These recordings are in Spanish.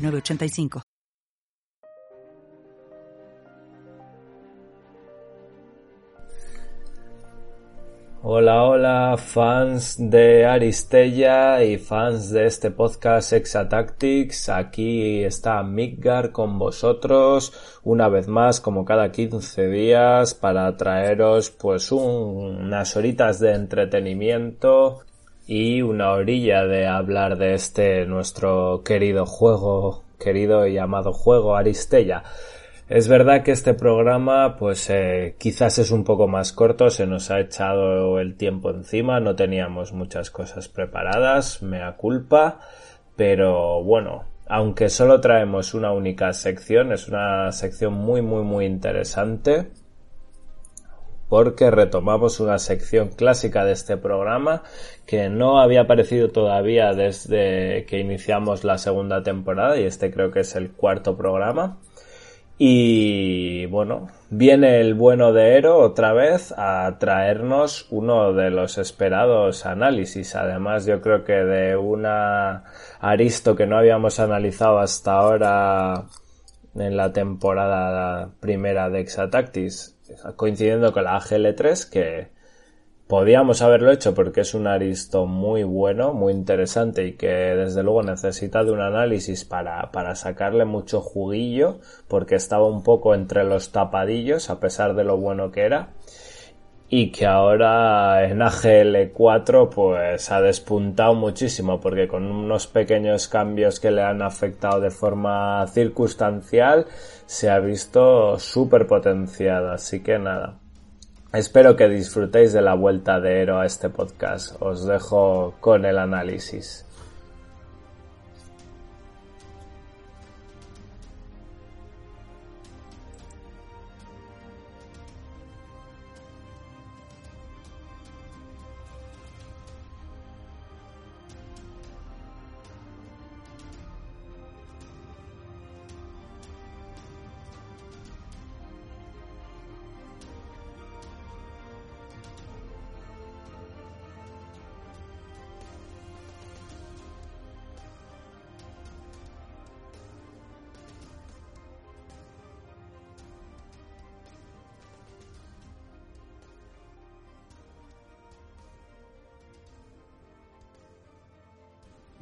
985. Hola, hola, fans de Aristella y fans de este podcast Exatactics. Aquí está Midgar con vosotros una vez más, como cada 15 días, para traeros pues unas horitas de entretenimiento y una orilla de hablar de este nuestro querido juego, querido y amado juego Aristella. Es verdad que este programa pues eh, quizás es un poco más corto, se nos ha echado el tiempo encima, no teníamos muchas cosas preparadas, mea culpa, pero bueno, aunque solo traemos una única sección, es una sección muy muy muy interesante porque retomamos una sección clásica de este programa que no había aparecido todavía desde que iniciamos la segunda temporada y este creo que es el cuarto programa. Y bueno, viene el bueno de Ero otra vez a traernos uno de los esperados análisis. Además, yo creo que de una Aristo que no habíamos analizado hasta ahora en la temporada primera de Exatactis coincidiendo con la AGL3 que podíamos haberlo hecho porque es un aristo muy bueno, muy interesante y que desde luego necesita de un análisis para, para sacarle mucho juguillo porque estaba un poco entre los tapadillos a pesar de lo bueno que era y que ahora en AGL4 pues ha despuntado muchísimo porque con unos pequeños cambios que le han afectado de forma circunstancial se ha visto súper potenciada así que nada espero que disfrutéis de la vuelta de Ero a este podcast. Os dejo con el análisis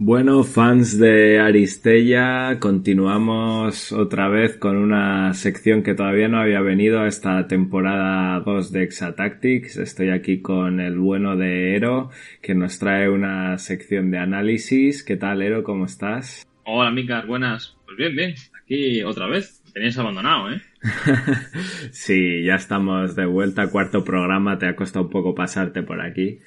Bueno, fans de Aristella, continuamos otra vez con una sección que todavía no había venido a esta temporada 2 de Exatactics. Estoy aquí con el bueno de Ero, que nos trae una sección de análisis. ¿Qué tal, Ero? ¿Cómo estás? Hola, Mika, buenas. Pues bien, bien. Aquí otra vez. Tenías abandonado, ¿eh? sí, ya estamos de vuelta. Cuarto programa. Te ha costado un poco pasarte por aquí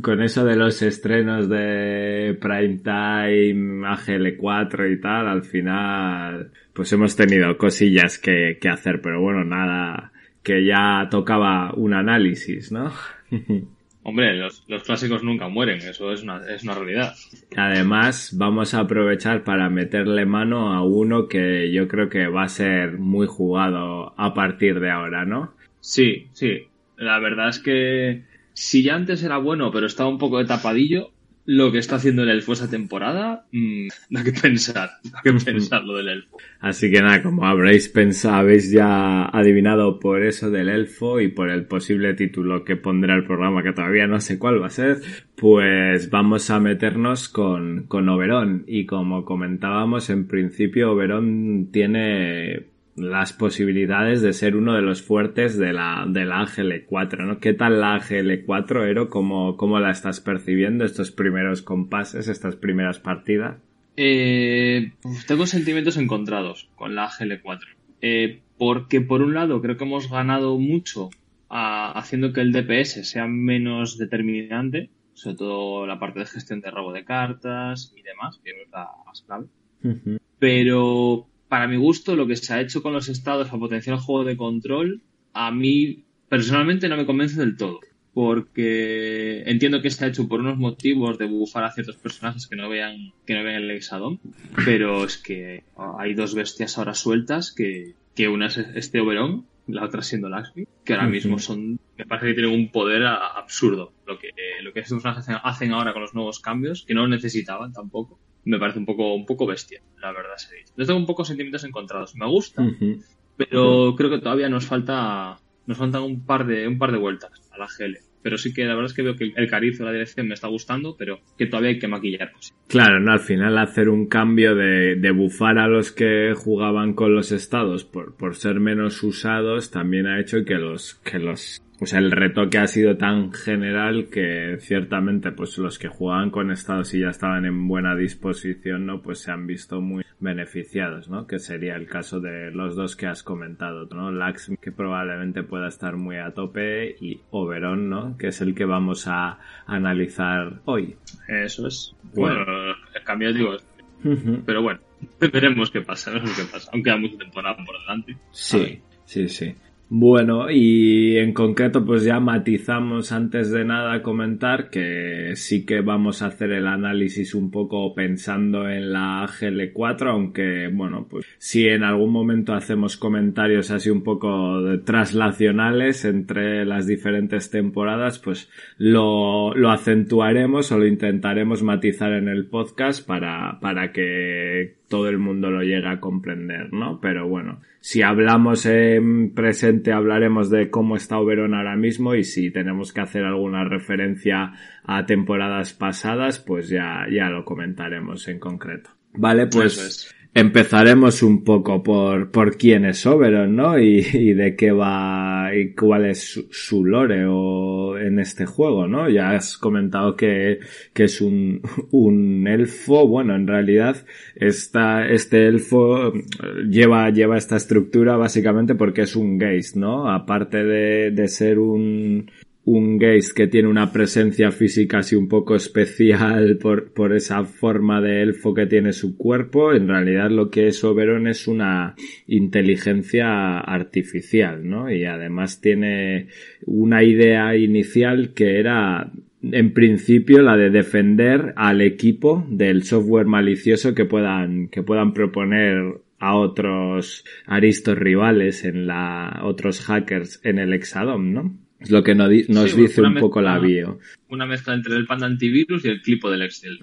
con eso de los estrenos de Prime Time, AGL4 y tal, al final, pues hemos tenido cosillas que, que hacer, pero bueno, nada, que ya tocaba un análisis, ¿no? Hombre, los, los, clásicos nunca mueren, eso es una, es una realidad. Además, vamos a aprovechar para meterle mano a uno que yo creo que va a ser muy jugado a partir de ahora, ¿no? Sí, sí. La verdad es que si ya antes era bueno, pero estaba un poco de tapadillo, lo que está haciendo el elfo esa temporada, mmm, da que pensar, da que pensar lo del elfo. Así que nada, como habréis pensado, habéis ya adivinado por eso del elfo y por el posible título que pondrá el programa, que todavía no sé cuál va a ser, pues vamos a meternos con, con Oberón. Y como comentábamos, en principio Oberón tiene las posibilidades de ser uno de los fuertes de la, de la AGL4, ¿no? ¿Qué tal la AGL4, Ero? ¿Cómo, ¿Cómo la estás percibiendo estos primeros compases, estas primeras partidas? Eh, tengo sentimientos encontrados con la AGL4. Eh, porque por un lado creo que hemos ganado mucho haciendo que el DPS sea menos determinante, sobre todo la parte de gestión de robo de cartas y demás, que es la más clave. pero para mi gusto lo que se ha hecho con los estados para potenciar el juego de control, a mí personalmente no me convence del todo. Porque entiendo que está hecho por unos motivos de bufar a ciertos personajes que no vean, que no vean el Exadom, pero es que hay dos bestias ahora sueltas que, que una es este Oberon, la otra siendo Laxmi, que ahora mismo son, me parece que tienen un poder absurdo. Lo que, lo que estos personajes hacen ahora con los nuevos cambios, que no necesitaban tampoco, me parece un poco, un poco bestia, la verdad se dice. Yo tengo un poco sentimientos encontrados. Me gusta, pero creo que todavía nos falta nos faltan un par de, un par de vueltas a la GL. Pero sí que la verdad es que veo que el cariz o la dirección me está gustando, pero que todavía hay que maquillar Claro, no, al final hacer un cambio de, de bufar a los que jugaban con los estados por, por ser menos usados también ha hecho que los, que los pues el retoque ha sido tan general que ciertamente pues los que jugaban con estados y ya estaban en buena disposición, ¿no? Pues se han visto muy beneficiados, ¿no? Que sería el caso de los dos que has comentado, ¿no? Lax, que probablemente pueda estar muy a tope, y Oberon, ¿no? Que es el que vamos a analizar hoy. Eso es. Bueno, el cambio digo, pero bueno, veremos qué pasa, veremos qué pasa. Aunque hay mucha temporada por delante. Sí, sí, sí. Bueno, y en concreto pues ya matizamos antes de nada comentar que sí que vamos a hacer el análisis un poco pensando en la GL4, aunque bueno, pues si en algún momento hacemos comentarios así un poco traslacionales entre las diferentes temporadas, pues lo, lo acentuaremos o lo intentaremos matizar en el podcast para, para que todo el mundo lo llegue a comprender, ¿no? Pero bueno, si hablamos en presente hablaremos de cómo está Oberon ahora mismo y si tenemos que hacer alguna referencia a temporadas pasadas, pues ya, ya lo comentaremos en concreto. Vale, pues empezaremos un poco por, por quién es Oberon, ¿no? Y, de qué va y cuál es su, lore o en este juego, ¿no? Ya has comentado que, que es un, un elfo, bueno, en realidad esta, este elfo lleva, lleva esta estructura básicamente porque es un geist, ¿no? Aparte de, de ser un, un Geist que tiene una presencia física así un poco especial por, por esa forma de elfo que tiene su cuerpo, en realidad lo que es Oberon es una inteligencia artificial, ¿no? Y además tiene una idea inicial que era en principio la de defender al equipo del software malicioso que puedan, que puedan proponer a otros aristos rivales en la, otros hackers en el Exadom, ¿no? Es lo que nos, dice un poco la bio. Una mezcla entre el Panda Antivirus y el clipo del Excel.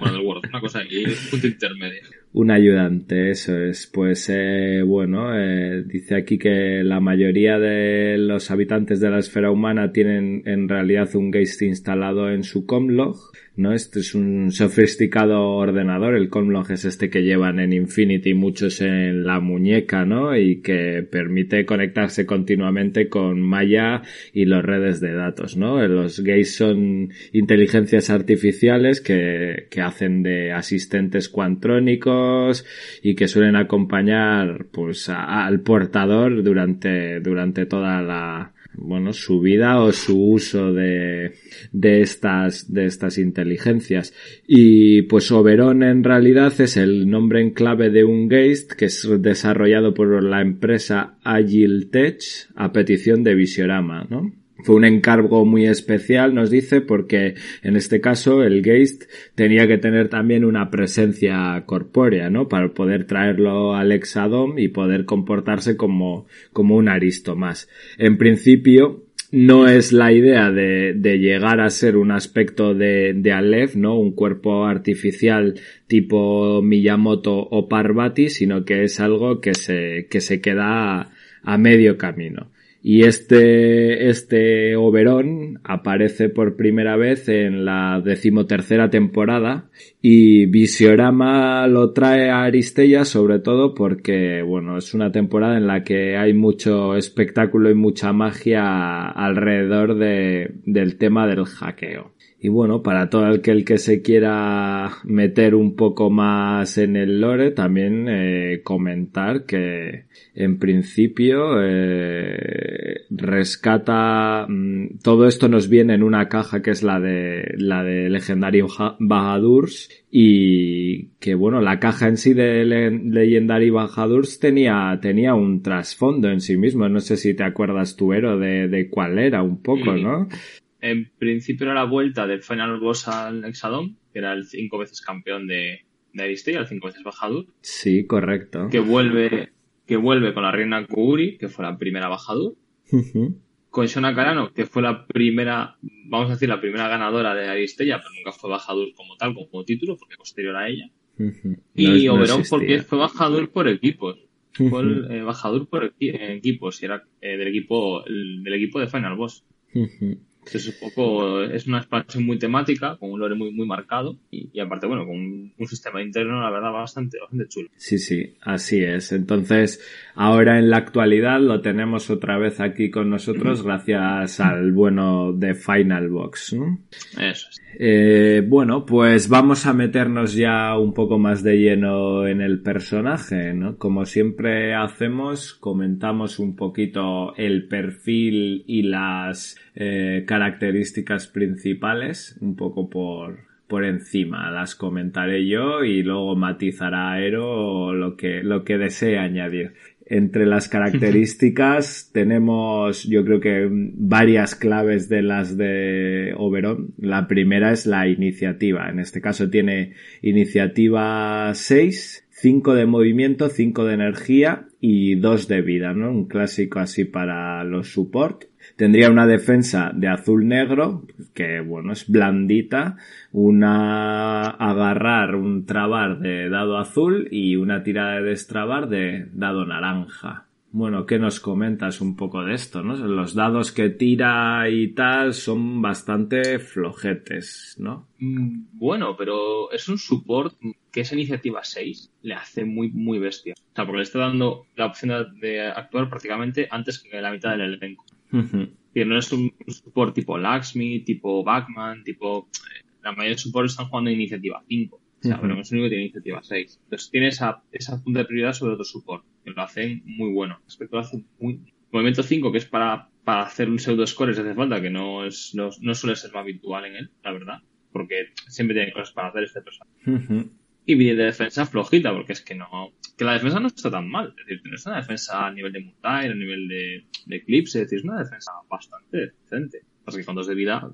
bueno, del Word, una cosa ahí, un punto intermedio. Un ayudante, eso es. Pues eh, bueno, eh, dice aquí que la mayoría de los habitantes de la esfera humana tienen en realidad un Geist instalado en su Comlog ¿no? Este es un sofisticado ordenador, el Comlog es este que llevan en Infinity muchos en la muñeca, ¿no? Y que permite conectarse continuamente con Maya y las redes de datos, ¿no? Los gays son inteligencias artificiales que, que hacen de asistentes cuantrónicos y que suelen acompañar, pues, al portador durante, durante toda la, bueno, su vida o su uso de, de estas, de estas inteligencias. Y pues Oberon en realidad es el nombre en clave de un Geist que es desarrollado por la empresa Agile Tech a petición de Visiorama, ¿no? Fue un encargo muy especial, nos dice, porque en este caso el Geist tenía que tener también una presencia corpórea, ¿no? Para poder traerlo al Exadom y poder comportarse como, como un aristo más. En principio, no es la idea de, llegar a ser un aspecto de, de Aleph, ¿no? Un cuerpo artificial tipo Miyamoto o Parvati, sino que es algo que se, que se queda a medio camino. Y este, este Oberón aparece por primera vez en la decimotercera temporada y Visiorama lo trae a Aristella sobre todo porque, bueno, es una temporada en la que hay mucho espectáculo y mucha magia alrededor de, del tema del hackeo. Y bueno, para todo aquel que se quiera meter un poco más en el lore, también eh, comentar que en principio eh, rescata mm, todo esto nos viene en una caja que es la de la de Legendary Bahadurs y que bueno la caja en sí de Legendary Bahadurs tenía tenía un trasfondo en sí mismo. No sé si te acuerdas tu héroe de, de cuál era un poco no en principio era la vuelta del Final Boss al Exadon, que era el cinco veces campeón de, de Aristei, el cinco veces Bajadur. Sí, correcto. Que vuelve, que vuelve con la reina Kuguri, que fue la primera Bajadur. Con Shona Carano, que fue la primera, vamos a decir, la primera ganadora de Aristella, pero nunca fue Bajadur como tal, como título, porque posterior a ella. Y Oberon porque fue Bajadur por equipos. Fue el eh, Bajadur por equipos, y era eh, del equipo, del equipo de Final Boss. Es un poco, es una expansión muy temática, con un lore muy, muy marcado y, aparte, bueno, con un, sistema interno, la verdad, bastante, bastante chulo. Sí, sí, así es. Entonces, ahora en la actualidad lo tenemos otra vez aquí con nosotros gracias al bueno de Final Box, ¿no? Eso es. Eh, bueno, pues vamos a meternos ya un poco más de lleno en el personaje, ¿no? Como siempre hacemos, comentamos un poquito el perfil y las eh, características principales, un poco por, por encima. Las comentaré yo y luego matizará Aero lo que, lo que desee añadir. Entre las características tenemos, yo creo que varias claves de las de Oberon. La primera es la iniciativa. En este caso tiene iniciativa 6, 5 de movimiento, 5 de energía y 2 de vida, ¿no? Un clásico así para los support. Tendría una defensa de azul-negro, que bueno, es blandita, una agarrar, un trabar de dado azul y una tirada de destrabar de dado naranja. Bueno, ¿qué nos comentas un poco de esto, no? Los dados que tira y tal son bastante flojetes, ¿no? Mm, bueno, pero es un support que esa iniciativa 6 le hace muy, muy bestia. O sea, porque le está dando la opción de actuar prácticamente antes que la mitad del elenco. No es un support tipo Laxmi, tipo Backman, tipo... Eh, la mayoría de supports están jugando en iniciativa 5. O sea, pero es el único que tiene iniciativa 6. Entonces tiene esa, esa punta de prioridad sobre otro support, que lo hacen muy bueno. Respecto lo hace muy... Movimiento 5, que es para, para hacer un pseudo score, si hace falta, que no, es, no, no suele ser más habitual en él, la verdad. Porque siempre tiene cosas para hacer este personaje y de defensa flojita, porque es que no. Que la defensa no está tan mal. Es decir, no es una defensa a nivel de Mutair, a nivel de, Eclipse, es decir, es una defensa bastante decente. Así que con dos de vida.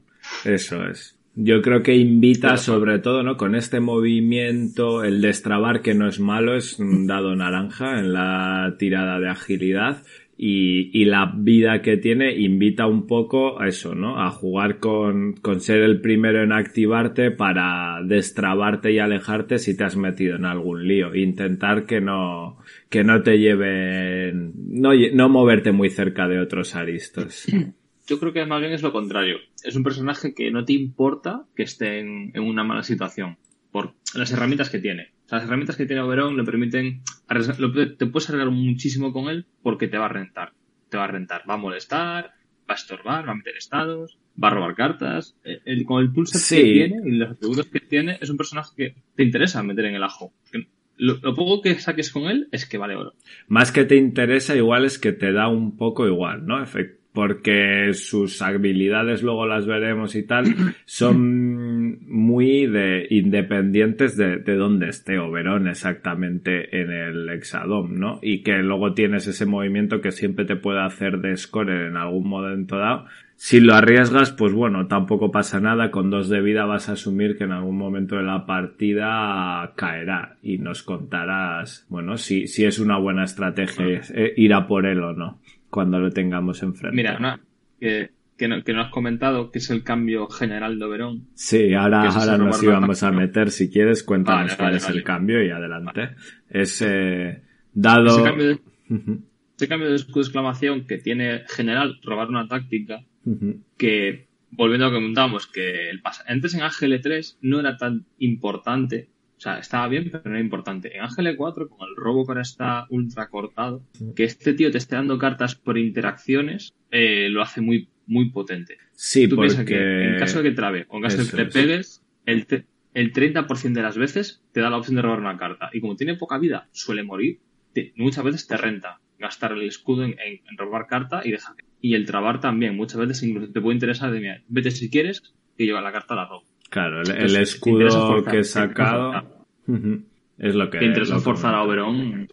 Eso es. Yo creo que invita sobre todo, ¿no? Con este movimiento, el destrabar que no es malo, es un dado naranja en la tirada de agilidad y, la vida que tiene invita un poco a eso, ¿no? A jugar con, con ser el primero en activarte para destrabarte y alejarte si te has metido en algún lío. Intentar que no, que no te lleven, no, moverte muy cerca de otros aristos. Yo creo que más bien es lo contrario. Es un personaje que no te importa que esté en una mala situación por las herramientas que tiene. Las herramientas que tiene Oberon le permiten, te puedes arreglar muchísimo con él porque te va a rentar. Te va a rentar, va a molestar, va a estorbar, va a meter estados, va a robar cartas. El, con el pulse que tiene y los atributos que tiene, es un personaje que te interesa meter en el ajo. Lo, poco que saques con él es que vale oro. Más que te interesa, igual es que te da un poco igual, ¿no? Porque sus habilidades, luego las veremos y tal, son muy de independientes de, de dónde esté Oberón exactamente en el Exadom, ¿no? Y que luego tienes ese movimiento que siempre te puede hacer de scorer en algún momento dado. Si lo arriesgas, pues bueno, tampoco pasa nada. Con dos de vida vas a asumir que en algún momento de la partida caerá y nos contarás, bueno, si, si es una buena estrategia eh, ir a por él o no cuando lo tengamos enfrente. Mira, que, que, no, que, no, has comentado que es el cambio general de Oberón. Sí, ahora, ahora nos íbamos a meter. Si quieres, cuéntanos cuál es el cambio y adelante. Es eh, dado. Ese cambio, de, ese cambio de exclamación que tiene general robar una táctica que, volviendo a lo que comentamos, que el antes en AGL3 no era tan importante o sea, estaba bien, pero no era importante. En Ángel 4, con el robo que ahora está ultra cortado, que este tío te esté dando cartas por interacciones, eh, lo hace muy, muy potente. Sí, Tú porque... piensas que en caso de que trabe o en caso de que le es. pegues, el, te- el 30% de las veces te da la opción de robar una carta. Y como tiene poca vida, suele morir, te- muchas veces te renta gastar el escudo en, en- en robar carta y dejar. Y el trabar también, muchas veces incluso te puede interesar de, mira, vete si quieres, que yo la carta la robo. Claro, el, escudo que he sacado es lo que... Te interesa que forzar a. Oberon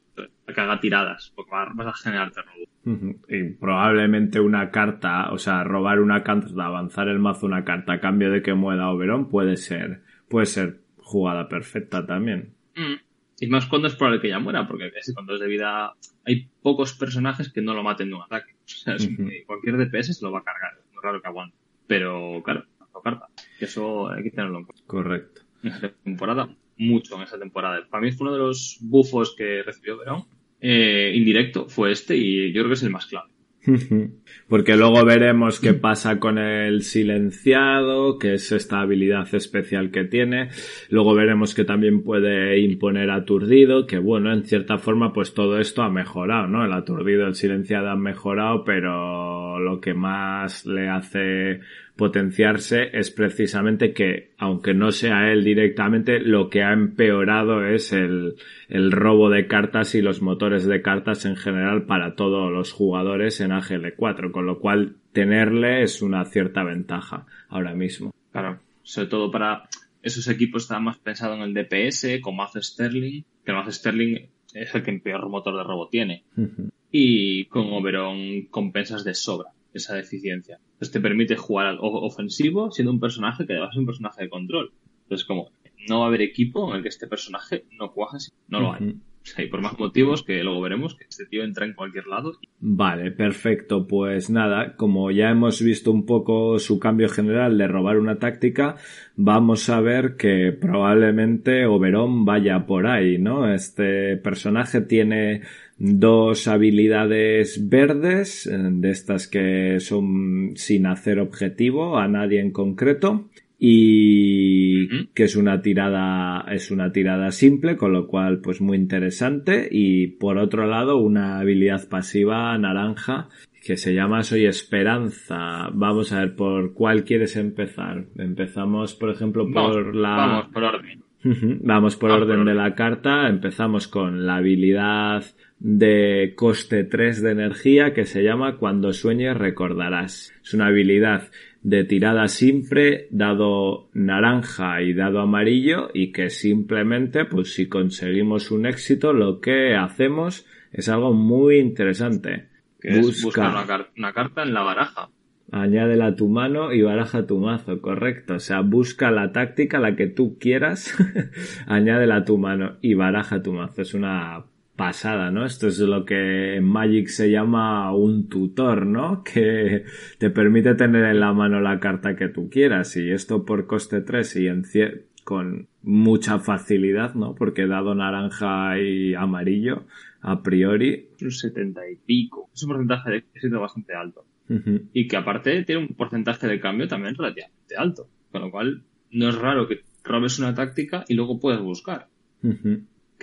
a que haga tiradas, porque va- vas a generarte robo. Ujú. Y probablemente una carta, o sea, robar una carta, avanzar el mazo una carta a cambio de que muera Oberon puede ser, puede ser jugada perfecta también. Mm. Y más cuando es probable que ya muera, porque que cuando es de vida hay pocos personajes que no lo maten de un ataque. O sea, es- Ujú. cualquier DPS se lo va a cargar, es muy raro que aguante. Pero claro, no carta. Que eso hay que tenerlo en cuenta. Correcto. En esa temporada, mucho en esa temporada. Para mí fue uno de los bufos que recibió Verón. Eh, indirecto fue este y yo creo que es el más clave. Porque luego veremos qué pasa con el silenciado, que es esta habilidad especial que tiene. Luego veremos que también puede imponer aturdido, que bueno, en cierta forma pues todo esto ha mejorado, ¿no? El aturdido, el silenciado han mejorado, pero lo que más le hace potenciarse es precisamente que, aunque no sea él directamente, lo que ha empeorado es el, el robo de cartas y los motores de cartas en general para todos los jugadores en AGL4, con lo cual tenerle es una cierta ventaja ahora mismo. Claro, sobre todo para esos equipos están más pensados en el DPS, con mazo Sterling, que el mazo Sterling es el que peor motor de robo tiene. Y con Oberon compensas de sobra esa deficiencia. Entonces te permite jugar ofensivo siendo un personaje que además es un personaje de control. Entonces como no va a haber equipo en el que este personaje no cuaje, no lo hay. O sea, y por más motivos que luego veremos que este tío entra en cualquier lado. y- Vale, perfecto. Pues nada, como ya hemos visto un poco su cambio general de robar una táctica, vamos a ver que probablemente Oberon vaya por ahí, ¿no? Este personaje tiene dos habilidades verdes, eh, de estas que son sin hacer objetivo a nadie en concreto. Y que es una tirada, es una tirada simple, con lo cual, pues muy interesante. Y por otro lado, una habilidad pasiva naranja que se llama Soy Esperanza. Vamos a ver, ¿por cuál quieres empezar? Empezamos, por ejemplo, por Vamos, la... vamos por orden. Vamos por Vamos por orden de orden. la carta. Empezamos con la habilidad de coste 3 de energía que se llama Cuando sueñes recordarás. Es una habilidad de tirada simple, dado naranja y dado amarillo y que simplemente, pues si conseguimos un éxito, lo que hacemos es algo muy interesante. Que es Busca. buscar una, car- una carta en la baraja. Añádela a tu mano y baraja tu mazo, correcto. O sea, busca la táctica, la que tú quieras, añádela a tu mano y baraja tu mazo. Es una pasada, ¿no? Esto es lo que en Magic se llama un tutor, ¿no? Que te permite tener en la mano la carta que tú quieras. Y esto por coste 3 y en con mucha facilidad, ¿no? Porque dado naranja y amarillo, a priori. un 70 y pico. Es un porcentaje de éxito bastante alto. Y que aparte tiene un porcentaje de cambio también relativamente alto. Con lo cual, no es raro que robes una táctica y luego puedas buscar.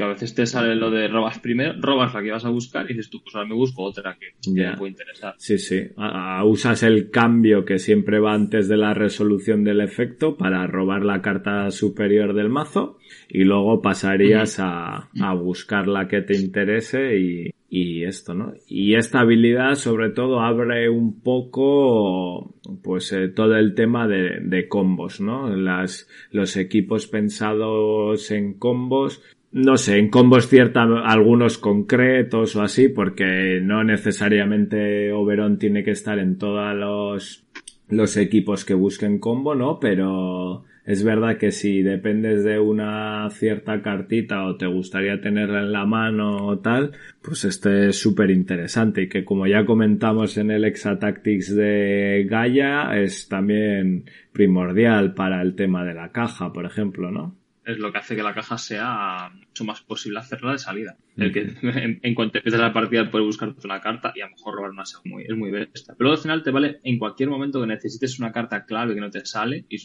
Que a veces te sale lo de robas primero, robas la que vas a buscar y dices tú, pues ahora me busco otra que, que me puede interesar. Sí, sí. Usas el cambio que siempre va antes de la resolución del efecto para robar la carta superior del mazo y luego pasarías a, a buscar la que te interese y, y esto, ¿no? Y esta habilidad sobre todo abre un poco pues eh, todo el tema de, de combos, ¿no? Las, los equipos pensados en combos no sé, en combos cierta algunos concretos o así, porque no necesariamente Oberon tiene que estar en todos los, los equipos que busquen combo, ¿no? Pero es verdad que si dependes de una cierta cartita o te gustaría tenerla en la mano o tal, pues este es súper interesante y que como ya comentamos en el Exatactics de Gaia, es también primordial para el tema de la caja, por ejemplo, ¿no? Es lo que hace que la caja sea mucho más posible hacerla de salida. El que en, en cuanto empiezas la partida puedes buscarte una carta y a lo mejor robar una segunda. Muy- Es muy bestia. Pero al final te vale en cualquier momento que necesites una carta clave que no te sale, y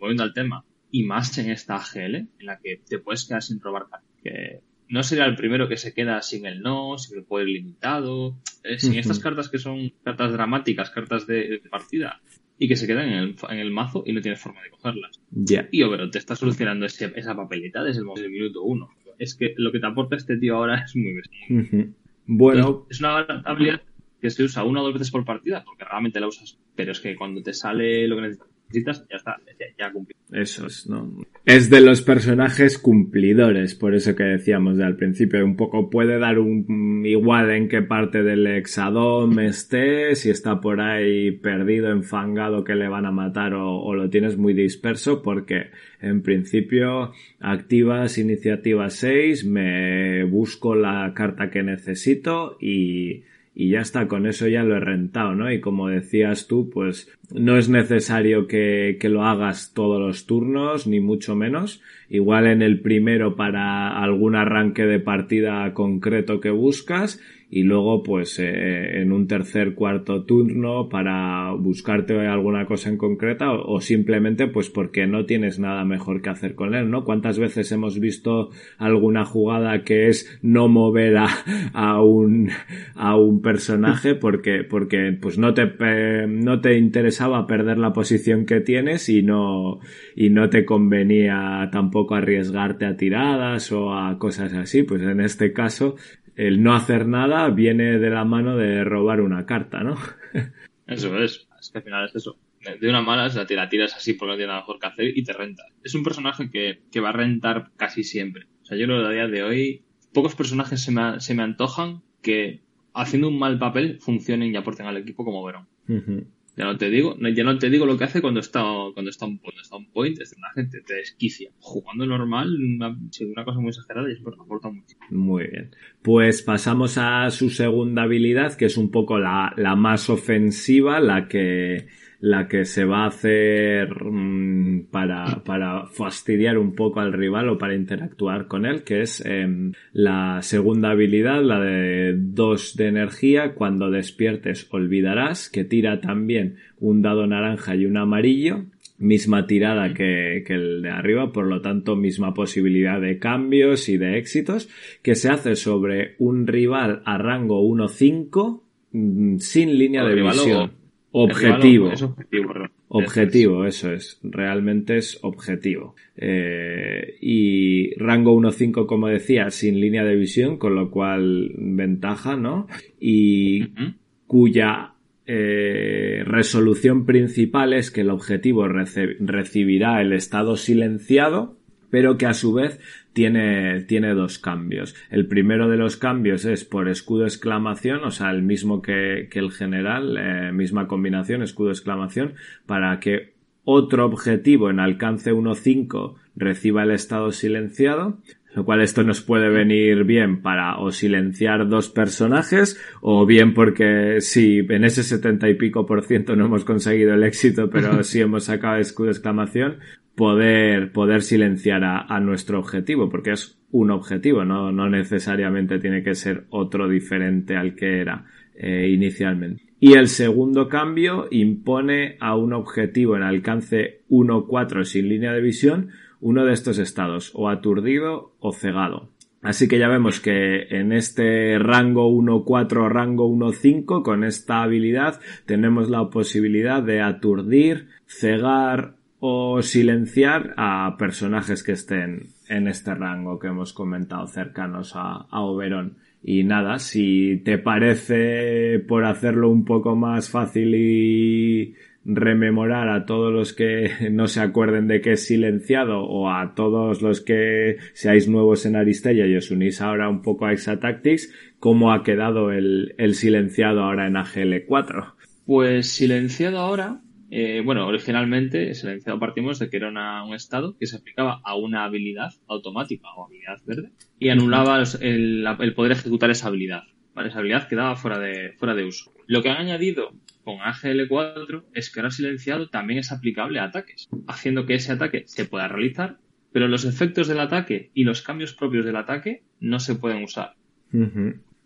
volviendo al tema, y más en esta AGL, en la que te puedes quedar sin robar cartas. Que no sería el primero que se queda sin el no, sin el poder limitado, eh, sin estas cartas que son cartas dramáticas, cartas de, partida, y que se quedan en el, mazo y no tienes forma de cogerlas. Ya. Y pero te está solucionando esa papelita desde el, minuto uno. Es que lo que te aporta este tío ahora es muy bestia. Bueno. Es una habilidad que se usa una o dos veces por partida, porque realmente la usas. Pero es que cuando te sale lo que necesitas ya está, ya. Eso es, ¿no? Es de los personajes cumplidores, por eso que decíamos al principio, un poco puede dar un igual en qué parte del hexadón esté, si está por ahí perdido, enfangado, que le van a matar o, o lo tienes muy disperso, porque en principio activas iniciativa 6, me busco la carta que necesito y y ya está, con eso ya lo he rentado, ¿no? Y como decías tú, pues no es necesario que, que, lo hagas todos los turnos, ni mucho menos. Igual en el primero para algún arranque de partida concreto que buscas y luego pues eh, en un tercer cuarto turno para buscarte alguna cosa en concreta o, simplemente pues porque no tienes nada mejor que hacer con él, ¿no? ¿Cuántas veces hemos visto alguna jugada que es no mover a, a un a un personaje porque porque pues no te no te interesaba perder la posición que tienes y no y no te convenía tampoco arriesgarte a tiradas o a cosas así, pues en este caso el no hacer nada viene de la mano de robar una carta, ¿no? Eso es, es que al final es eso. De una mala, te la tiras así porque no tiene nada mejor que hacer y te renta. Es un personaje que, que va a rentar casi siempre. O sea, yo que a día de hoy pocos personajes se me, se me antojan que haciendo un mal papel funcionen y aporten al equipo como Verón. Ya no te digo, ya no te digo lo que hace cuando está, cuando está, un, cuando está un point, es una gente te desquicia. Jugando normal, una, una cosa muy exagerada y eso aporta mucho. Muy bien. Pues pasamos a su segunda habilidad, que es un poco la, la más ofensiva, la que, la que se va a hacer mm, para, para fastidiar un poco al rival o para interactuar con él, que es em, la segunda habilidad, la de dos de energía. Cuando despiertes olvidarás, que tira también un dado naranja y un amarillo misma tirada que, que, el de arriba, por lo tanto misma posibilidad de cambios y de éxitos, que se hace sobre un rival a rango 1-5 mm, sin línea de visión. Objetivo. objetivo, eso es. Realmente es objetivo. Eh, y rango 1-5, como decía, sin línea de visión, con lo cual ventaja, ¿no? Y cuya eh, resolución principal es que el objetivo recibirá el estado silenciado, pero que a su vez tiene, tiene dos cambios. El primero de los cambios es por escudo exclamación, o sea, el mismo que, que el general, eh, misma combinación, escudo exclamación, para que otro objetivo en alcance 1.5 reciba el estado silenciado, lo cual esto nos puede venir bien para o silenciar dos personajes o bien porque si en ese setenta y pico por ciento no hemos conseguido el éxito pero sí hemos sacado escudo exclamación poder, poder silenciar a, nuestro objetivo, porque es un objetivo, no, no necesariamente tiene que ser otro diferente al que era eh, inicialmente. Y el segundo cambio impone a un objetivo en alcance 1-4 sin línea de visión uno de estos estados, o aturdido o cegado. Así que ya vemos que en este rango 1-4, rango 1-5, con esta habilidad tenemos la posibilidad de aturdir, cegar o silenciar a personajes que estén en este rango que hemos comentado cercanos a, Oberón. Y nada, si te parece por hacerlo un poco más fácil y rememorar a todos los que no se acuerden de que es silenciado o a todos los que seáis nuevos en Aristella y os unís ahora un poco a Exatactics, cómo ha quedado el, el silenciado ahora en AGL4. Pues silenciado ahora eh, bueno, originalmente, silenciado partimos de que era un estado que se aplicaba a una habilidad automática o habilidad verde y anulaba el, poder ejecutar esa habilidad. Esa habilidad quedaba fuera de, fuera de uso. Lo que han añadido con AGL4 es que ahora silenciado también es aplicable a ataques, haciendo que ese ataque se pueda realizar, pero los efectos del ataque y los cambios propios del ataque no se pueden usar.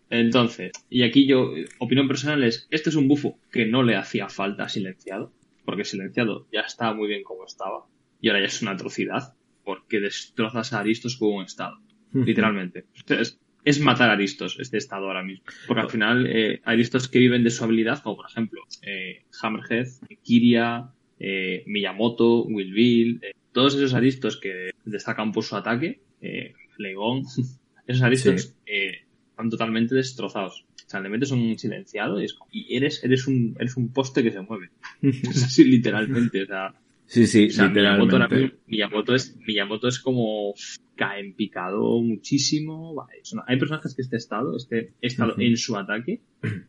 Entonces, y aquí yo, opinión personal es, este es un bufo que no le hacía falta silenciado porque silenciado ya estaba muy bien como estaba. Y ahora ya es una atrocidad, porque destrozas a Aristos con un estado. literalmente. Es, es, matar a Aristos, este estado ahora mismo. Porque al final eh, Aristos que viven de su habilidad, como por ejemplo eh, Hammerhead, Kiria, eh, Miyamoto, Will Bill, eh, todos esos aristos que destacan por su ataque, eh, Legón, esos aristos eh, están totalmente destrozados. O sea, le metes un silenciado y, es y eres, eres, un, eres un poste que se mueve. es así literalmente. O sea, Sí, sí, o sea, literalmente. Miyamoto, ahora mismo- Miyamoto es, Miyamoto es como cae en picado muchísimo. Vale, son- hay personajes que este estado, este estado en su ataque,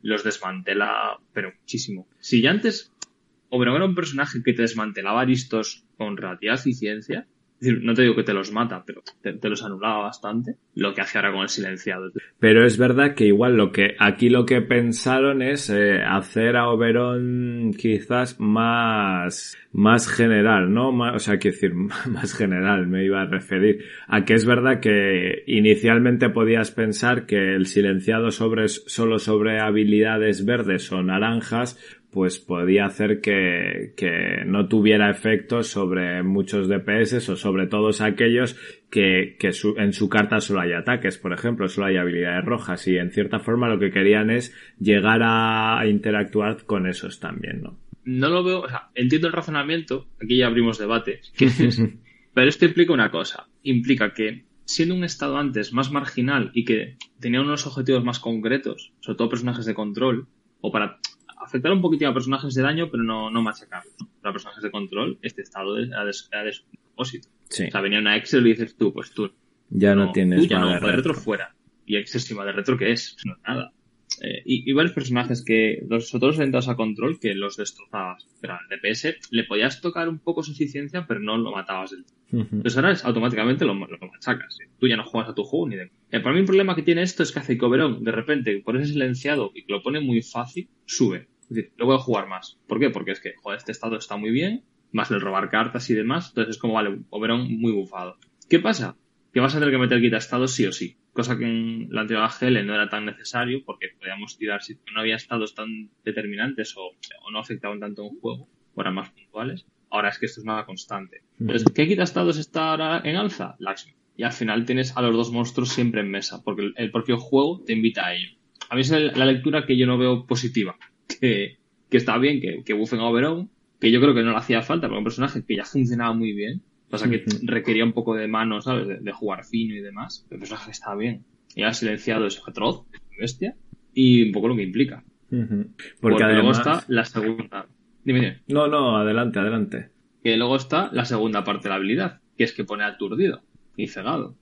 los desmantela, pero muchísimo. Si ya antes Oberon era un personaje que te desmantelaba aristos con relativa eficiencia, es no te digo que te los mata, pero te, los anulaba bastante, lo que hace ahora con el silenciado. Pero es verdad que igual lo que aquí lo que pensaron es eh, hacer a Oberon quizás más más general, ¿no? O sea, quiero decir, más general me iba a referir a que es verdad que inicialmente podías pensar que el silenciado sobre solo sobre habilidades verdes o naranjas pues podía hacer que, que no tuviera efectos sobre muchos DPS o sobre todos aquellos que, que su- en su carta solo hay ataques, por ejemplo, solo hay habilidades rojas y en cierta forma lo que querían es llegar a interactuar con esos también, ¿no? No lo veo, o sea, entiendo el razonamiento, aquí ya abrimos debate, es- pero esto implica una cosa, implica que siendo un estado antes más marginal y que tenía unos objetivos más concretos, sobre todo personajes de control, o para afectar un poquitín a personajes de daño, pero no, no machacarlos. ¿no? Para personajes de control, este estado era de, era de su propósito. Sí, O sea, venía una Excel y dices tú, pues tú, ya no, tienes tú ya no, de de retro retro. fuera. Y excesiva de retro, ¿qué es? No es nada. Eh, y, y varios personajes que, los, los orientados a control, que los destrozabas. Pero al DPS le podías tocar un poco su eficiencia, pero no lo matabas del todo. Entonces ahora es, automáticamente lo, lo machacas. Tú ya no juegas a tu juego ni de... Eh, para mí el problema que tiene esto es que hace Oberon, de repente, por ese silenciado y que lo pone muy fácil, sube. Es decir, lo voy a jugar más. ¿Por qué? Porque es que, joder, este estado está muy bien, más el robar cartas y demás, entonces es como, vale, Oberon muy bufado. ¿Qué pasa? Que vas a tener que meter quita estados sí o sí. Cosa que en la antigua GL no era tan necesario porque podíamos tirar si no había estados tan determinantes o, o no afectaban tanto un juego, o eran más puntuales. Ahora es que esto es nada constante. Entonces, ¿qué quita estados está ahora en alza? Lakshmi. Y al final tienes a los dos monstruos siempre en mesa, porque el, propio juego te invita a ello. A mí es la lectura que yo no veo positiva. Que, que está bien que, que buffen a Oberon, que yo creo que no le hacía falta, porque un personaje que ya funcionaba muy bien. Pasa que requería un poco de mano, ¿sabes? De, de jugar fino y demás. El personaje está bien. Y ha silenciado es atroz, bestia. Y un poco lo que implica. Porque, Porque luego además... está la segunda. Dime, dime. No, no, adelante, adelante. Que luego está la segunda parte de la habilidad, que es que pone aturdido y cegado.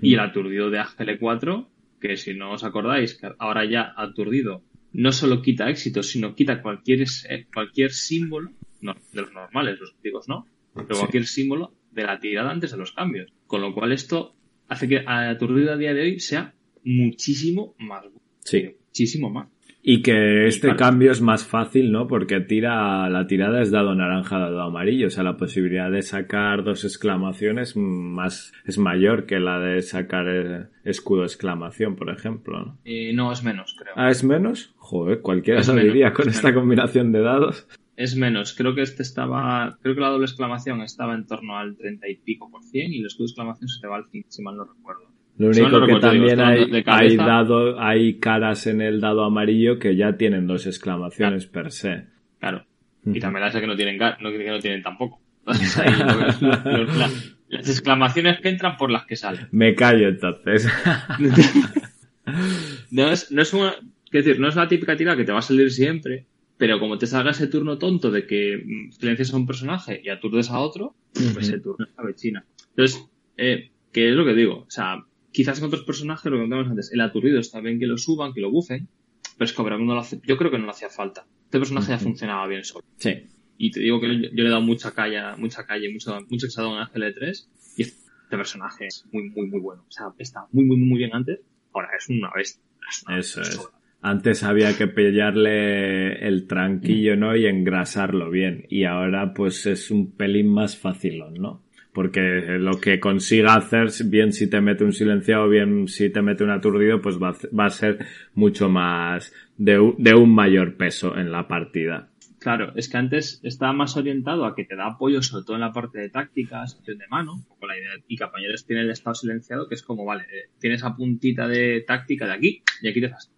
Y el aturdido de AGL4, que si no os acordáis, que ahora ya aturdido no solo quita éxito, sino quita cualquier, eh, cualquier símbolo, no, de los normales, los críticos no, pero Sí. cualquier símbolo de la tirada antes de los cambios. Con lo cual esto hace que aturdido a día de hoy sea muchísimo más. Sí. Muchísimo más. Y que este cambio es más fácil, ¿no? Porque tira, la tirada es dado naranja, dado amarillo. O sea, la posibilidad de sacar dos exclamaciones más, es mayor que la de sacar eh, escudo exclamación, por ejemplo, ¿no? Eh, no, es menos, creo. Ah, ¿es menos? Joder, cualquiera Es se lo menos, diría con es esta menos. combinación de dados. Es menos, creo que este estaba, creo que la doble exclamación estaba en torno al 30 y pico por cien y el escudo de exclamación se te va al 5, si mal no recuerdo. Lo único no que recuerdo, también hay, de hay dado, hay caras en el dado amarillo que ya tienen dos exclamaciones per se. Claro. Y también las que no tienen, no, que no tienen tampoco. La- las exclamaciones que entran por las que salen. Me callo entonces. No es, no es una, decir, no es la típica tira que te va a salir siempre, pero como te salga ese turno tonto de que mm, silencias a un personaje y aturdes a otro, pues ese turno es cabechina. Entonces, eh, ¿qué es lo que digo? O sea, quizás en otros personajes, lo que contamos antes, el aturdido está bien que lo suban, que lo bufen, pero es que Oberon no lo hace, yo creo que no le hacía falta. Este personaje ya funcionaba bien solo. Sí. Y te digo que yo, yo le he dado mucha calle, mucha calle, mucho, mucho exadón a GL3 y este personaje es muy, muy, muy bueno. O sea, está muy, muy, muy bien antes. Ahora es una bestia. Es una Eso bestia. es. Antes había que pillarle el tranquillo, ¿no? Y engrasarlo bien. Y ahora, pues, es un pelín más fácil, ¿no? Porque lo que consiga hacer, bien si te mete un silenciado, bien si te mete un aturdido, pues va a, va a ser mucho más de, un- de un mayor peso en la partida. Claro, es que antes estaba más orientado a que te da apoyo, sobre todo en la parte de tácticas, de mano, con la idea, y compañeros tiene el estado silenciado, que es como, vale, eh, tienes esa puntita de táctica de aquí y aquí te das.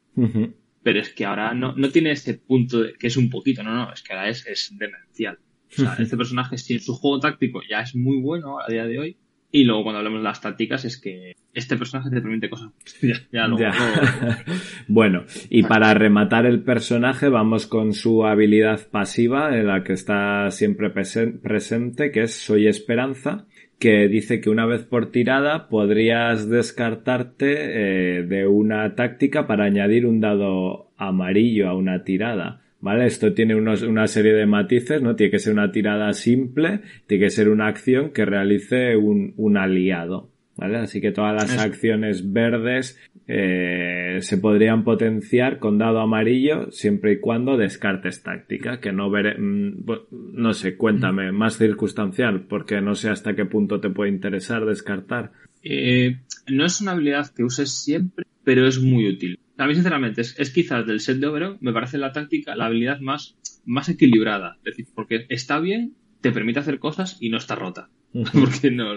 Pero es que ahora no, no tiene ese punto de, que es un poquito, no, no, es que ahora es, es demencial. O sea, este personaje, si su juego táctico ya es muy bueno a día de hoy, y luego cuando hablamos de las tácticas es que este personaje te permite cosas. ya, bueno, y para rematar el personaje vamos con su habilidad pasiva, en la que está siempre presente, que es Soy Esperanza, que dice que una vez por tirada podrías descartarte eh, de una táctica para añadir un dado amarillo a una tirada. ¿Vale? Esto tiene una serie de matices, ¿no? Tiene que ser una tirada simple, tiene que ser una acción que realice un, aliado, ¿vale? Así que todas las acciones verdes eh, se podrían potenciar con dado amarillo siempre y cuando descartes táctica, que no veré, mm, no sé, cuéntame, más circunstancial, porque no sé hasta qué punto te puede interesar descartar. Eh, no es una habilidad que uses siempre, pero es muy útil. A mí, sinceramente, es, quizás del set de Oberon, me parece la táctica, la habilidad más, más equilibrada. Es decir, porque está bien, te permite hacer cosas y no está rota. porque no,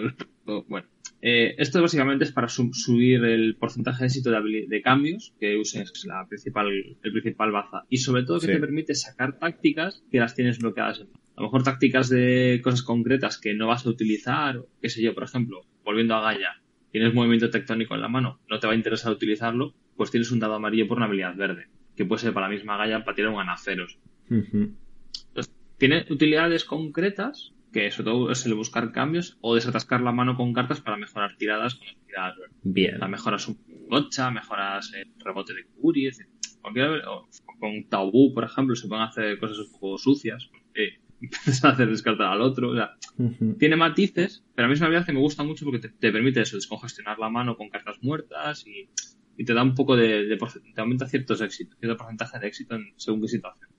bueno. Eh, esto básicamente es para subir el porcentaje de éxito de, de cambios que uses la principal, el principal baza. Y sobre todo que te permite sacar tácticas que las tienes bloqueadas. A lo mejor tácticas de cosas concretas que no vas a utilizar, qué sé yo, por ejemplo, volviendo a Gaia, tienes movimiento tectónico en la mano, no te va a interesar utilizarlo, pues tienes un dado amarillo por una habilidad verde, que puede ser para la misma galla para tirar un ganaceros. Entonces, tiene utilidades concretas, que sobre todo es el buscar cambios o desatascar la mano con cartas para mejorar tiradas con tiradas Bien. La mejoras un gocha, mejoras el rebote de Kuri, cualquier, con Tabú, por ejemplo, se pueden hacer cosas un poco sucias. Eh, empiezas a hacer descartar al otro. O sea, tiene matices, pero a mí es una habilidad que me gusta mucho porque te, te, permite eso, descongestionar la mano con cartas muertas y y te da un poco de, te aumenta ciertos éxitos, cierto porcentaje de éxito en según qué situación.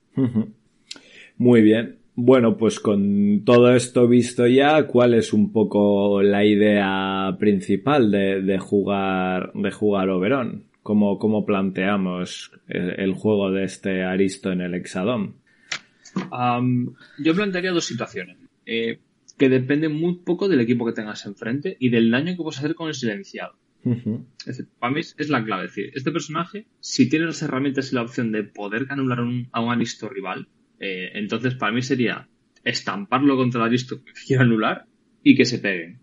Muy bien. Bueno, pues con todo esto visto ya, ¿cuál es un poco la idea principal de, jugar de jugar Oberon? ¿Cómo, cómo planteamos el, juego de este Aristo en el Hexadón? yo plantearía dos situaciones. Eh, que depende muy poco del equipo que tengas enfrente y del daño que puedes hacer con el silenciado para mí es la clave. decir, este personaje, si tiene las herramientas y la opción de poder anular a un aristo rival, eh, entonces para mí sería estamparlo contra el aristo que quiera anular y que se peguen.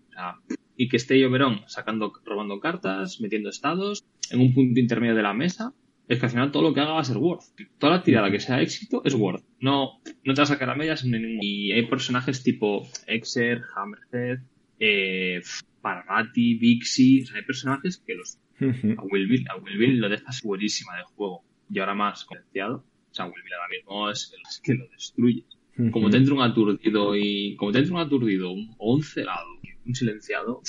y que esté Lloverón sacando, robando cartas, metiendo estados, en un punto intermedio de la mesa. Es que al final todo lo que haga va a ser Worth. Toda la tirada que sea éxito es Worth. No, no te va a sacar a medias en ningún. Y hay personajes tipo Exer, Hammerhead, eh, Parvati, Vixie, hay personajes que los... a Will a Will lo dejas buenísima del juego y ahora más potenciado. O sea, Will ahora mismo es, que lo destruye. Como te entra un aturdido y... Como te entra un aturdido o un celado un silenciado,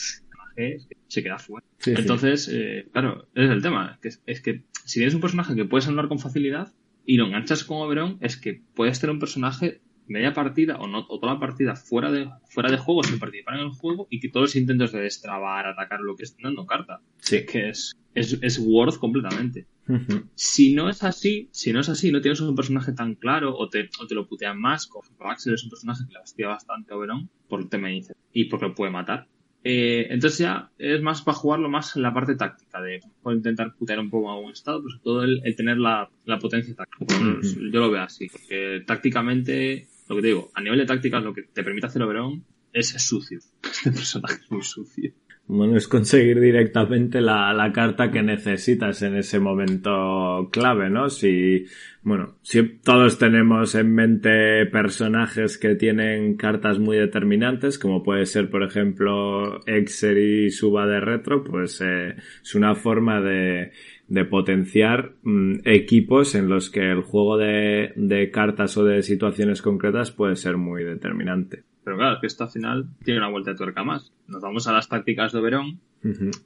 se queda fuera. Entonces, eh, claro, es el tema. Es que, es que si tienes un personaje que puedes anular con facilidad y lo enganchas con Oberon, es que puedes tener un personaje media partida o, no, toda la partida fuera de, fuera de juego sin participar en el juego y que todos los intentos de destrabar, atacar lo que estén dando carta. Sí. Que es, es, es Worth completamente. Si no es así, si no es así, no tienes un personaje tan claro o te, o te lo putean más, como Axel es un personaje que le hostia bastante a Oberon por el tema dice y porque lo puede matar. Eh, entonces ya es más para jugarlo más en la parte táctica, de intentar putear un poco a un estado, pero sobre todo el, tener la, la potencia táctica. Yo lo veo así, porque tácticamente lo que te digo, a nivel de tácticas lo que te permite hacer Oberon es sucio. Este personaje es muy sucio. Bueno, es conseguir directamente la, la, carta que necesitas en ese momento clave, ¿no? Si, bueno, si todos tenemos en mente personajes que tienen cartas muy determinantes, como puede ser, por ejemplo, Exer y Suba de Retro, pues eh, es una forma de, de potenciar mm, equipos en los que el juego de, de, cartas o de situaciones concretas puede ser muy determinante. Pero claro, es que esto al final tiene una vuelta de tuerca más. Nos vamos a las tácticas de Oberon.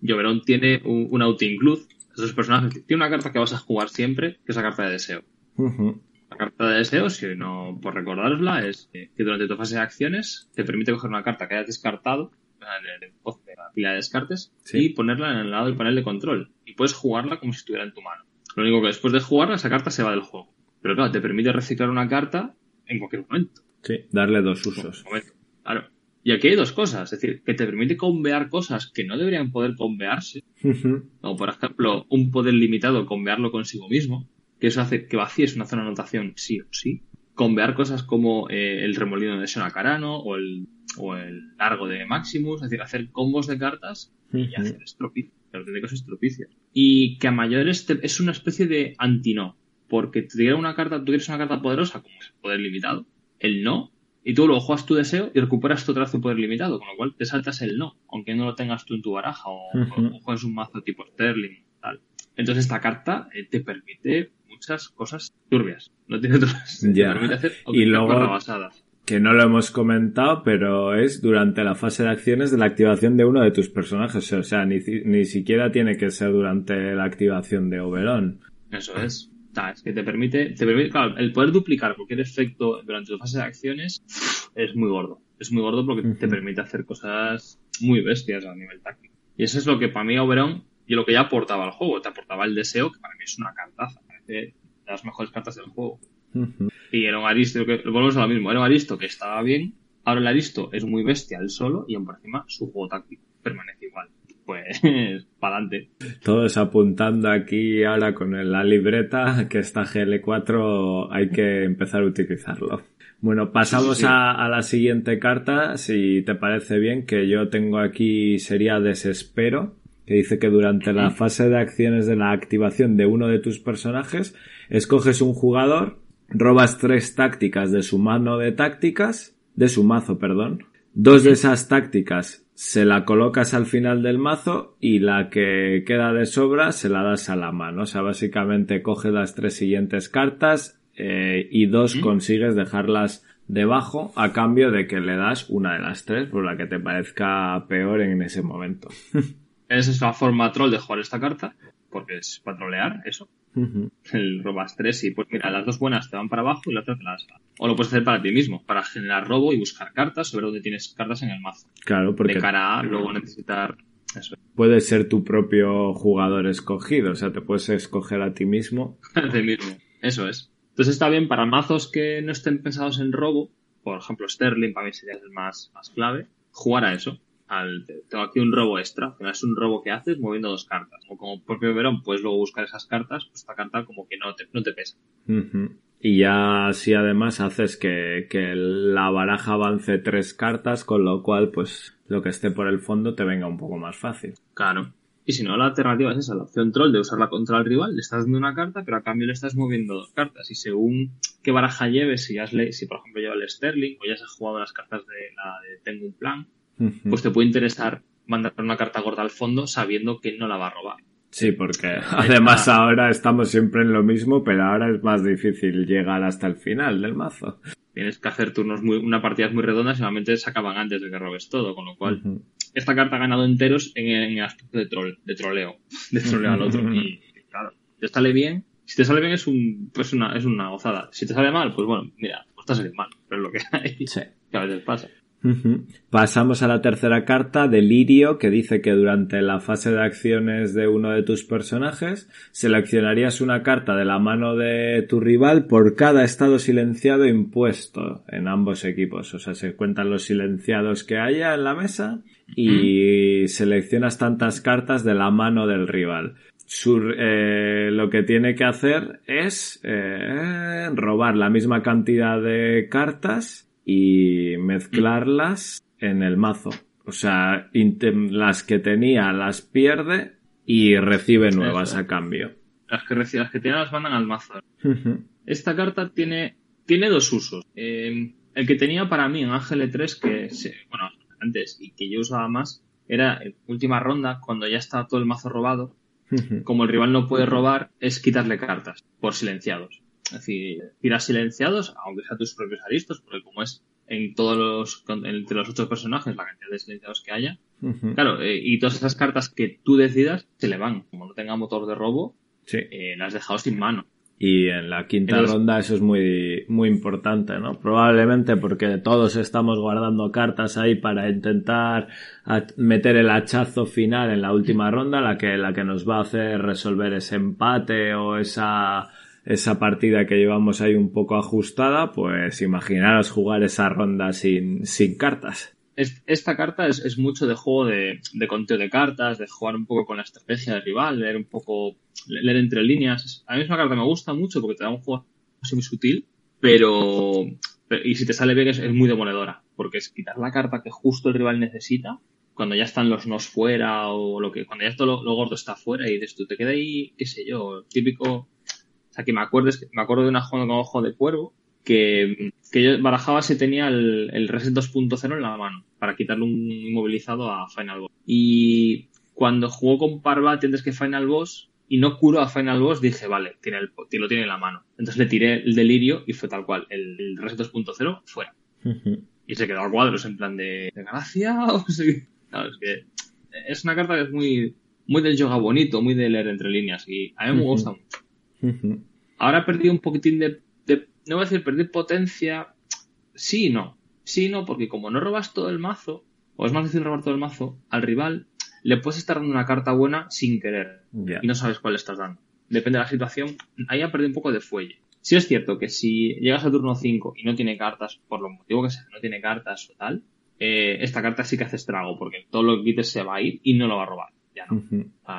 Y Oberon tiene un, un auto-include. Esos personajes tiene una carta que vas a jugar siempre, que es la carta de deseo. La carta de deseo, si no por recordarosla, es que durante tu fase de acciones te permite coger una carta que hayas descartado en el de la pila de descartes y ponerla en el lado del panel de control. Y puedes jugarla como si estuviera en tu mano. Lo único que después de jugarla, esa carta se va del juego. Pero claro, te permite reciclar una carta en cualquier momento. Sí, darle dos usos. Claro. Y aquí hay dos cosas, es decir, que te permite convear cosas que no deberían poder convearse, como por ejemplo un poder limitado, convearlo consigo mismo, que eso hace que vacíes una zona de anotación sí o sí, convear cosas como eh, el remolino de Carano o el, o el largo de Maximus, es decir, hacer combos de cartas y hacer estropicios, auténticos estropicios. Y que a mayores es una especie de anti-no, porque te diera una carta, tú quieres una carta poderosa, como es poder limitado, el no y tú luego juegas tu deseo y recuperas tu trazo poder limitado, con lo cual te saltas el no, aunque no lo tengas tú en tu baraja o, juegas un mazo tipo Sterling tal. Entonces esta carta eh, te permite muchas cosas turbias. No tiene otras. Te permite hacer y luego que no lo hemos comentado, pero es durante la fase de acciones de la activación de uno de tus personajes. O sea, ni, ni siquiera tiene que ser durante la activación de Oberon. Eso es es que te permite, te permite, claro, el poder duplicar cualquier efecto durante tu fase de acciones es muy gordo. Es muy gordo porque te permite hacer cosas muy bestias a nivel táctico. Y eso es lo que para mí Oberon, y lo que ya aportaba al juego, te aportaba el deseo, que para mí es una cartaza, parece de las mejores cartas del juego. Y era un Aristo, que, volvemos a lo mismo, era un Aristo que estaba bien, ahora el Aristo es muy bestia él solo, y por encima su juego táctico permanece igual pues para adelante. Todos apuntando aquí ahora con la libreta que está GL4 hay que empezar a utilizarlo. Bueno, pasamos A, la siguiente carta, si te parece bien, que yo tengo aquí sería Desespero, que dice que durante la fase de acciones de la activación de uno de tus personajes, escoges un jugador, robas tres tácticas de su mano de tácticas, de su mazo, perdón. Dos de esas tácticas se la colocas al final del mazo y la que queda de sobra se la das a la mano. O sea, básicamente coges las tres siguientes cartas eh, y dos consigues dejarlas debajo a cambio de que le das una de las tres por la que te parezca peor en ese momento. Esa es la forma troll de jugar esta carta, porque es patrolear eso. El robas tres y pues mira, las dos buenas te van para abajo y la otra te las O lo puedes hacer para ti mismo, para generar robo y buscar cartas, sobre dónde tienes cartas en el mazo. Claro, porque... De cara a luego necesitar eso. Puedes ser tu propio jugador escogido, o sea, te puedes escoger a ti mismo. a ti mismo, eso es. Entonces está bien para mazos que no estén pensados en robo, por ejemplo Sterling para mí sería el más, más clave, jugar a eso tengo aquí un robo extra, que es un robo que haces moviendo dos cartas. O como propio Verón puedes luego buscar esas cartas, pues esta carta como que no te, no te pesa. Y ya si además haces que, que, la baraja avance tres cartas, con lo cual pues lo que esté por el fondo te venga un poco más fácil. Claro. Y si no, la alternativa es esa, la opción troll de usarla contra el rival, le estás dando una carta, pero a cambio le estás moviendo dos cartas. Y según qué baraja lleves, si, has si por ejemplo lleva el Sterling, o ya has jugado las cartas de la de Tengo un plan, pues te puede interesar mandar una carta gorda al fondo sabiendo que no la va a robar. Sí, porque además ahora estamos siempre en lo mismo, pero ahora es más difícil llegar hasta el final del mazo. Tienes que hacer turnos muy, una partida muy redonda y normalmente se acaban antes de que robes todo, con lo cual esta carta ha ganado enteros en el, aspecto de, troll, de troleo, de troleo al otro. Y claro, te sale bien, si te sale bien es un, pues una, es una gozada. Si te sale mal, pues bueno, mira, pues te sale mal, pero es lo que hay. Sí. Que a veces pasa. Pasamos a la tercera carta, Delirio, que dice que durante la fase de acciones de uno de tus personajes seleccionarías una carta de la mano de tu rival por cada estado silenciado impuesto en ambos equipos. O sea, se cuentan los silenciados que haya en la mesa y seleccionas tantas cartas de la mano del rival. Eh, lo que tiene que hacer es eh, robar la misma cantidad de cartas y mezclarlas en el mazo. O sea, las que tenía las pierde y recibe nuevas a cambio. Las que, las que tiene las mandan al mazo. Esta carta tiene, tiene dos usos. Em, el que tenía para mí en Ángel 3, que bueno, antes y que yo usaba más, era en última ronda, cuando ya está todo el mazo robado. Como el rival no puede robar, es quitarle cartas por silenciados. Es decir, tiras silenciados, aunque sea tus propios aristos, porque como es en todos los, entre los otros personajes, la cantidad de silenciados que haya. Claro, eh, y todas esas cartas que tú decidas se le van. Como no tenga motor de robo, eh, las has dejado sin mano. Y en la quinta ronda eso es muy, muy importante, ¿no? Probablemente porque todos estamos guardando cartas ahí para intentar meter el hachazo final en la última ronda, la que, la que nos va a hacer resolver ese empate o esa esa partida que llevamos ahí un poco ajustada, pues imaginaros jugar esa ronda sin, sin cartas. Esta carta es, mucho de juego de, de, conteo de cartas, de jugar un poco con la estrategia del rival, leer un poco, leer entre líneas. A mí es una carta que me gusta mucho porque te da un juego muy sutil, pero, y si te sale bien es, muy demoledora, porque es quitar la carta que justo el rival necesita cuando ya están los nos fuera o lo que, cuando ya todo lo, gordo está fuera y dices tú, te queda ahí, qué sé yo, típico, o sea, que me acuerdes, me acuerdo de una jugada con ojo de cuervo que, que yo barajaba si tenía el, el Reset 2.0 en la mano para quitarle un inmovilizado a Final Boss. Y cuando jugó con Parva, tienes que Final Boss y no curó a Final Boss, dije, vale, tiene el, lo tiene en la mano. Entonces le tiré el delirio y fue tal cual, el, el Reset 2.0 fuera. y se quedó a cuadros en plan de, de gracia o es que es una carta que es muy, muy del yoga bonito, muy de leer entre líneas y a mí me gusta mucho. Ahora he perdido un poquitín de, no voy a decir perder potencia, sí y no. Sí y no, porque como no robas todo el mazo, o es más difícil robar todo el mazo, al rival le puedes estar dando una carta buena sin querer y no sabes cuál le estás dando. Depende de la situación, ahí ha perdido un poco de fuelle. Sí es cierto que si llegas al turno 5 y no tiene cartas, por lo motivo que sea, no tiene cartas o tal, eh, esta carta sí que hace estrago, porque todo lo que quites se va a ir y no lo va a robar. Ya no.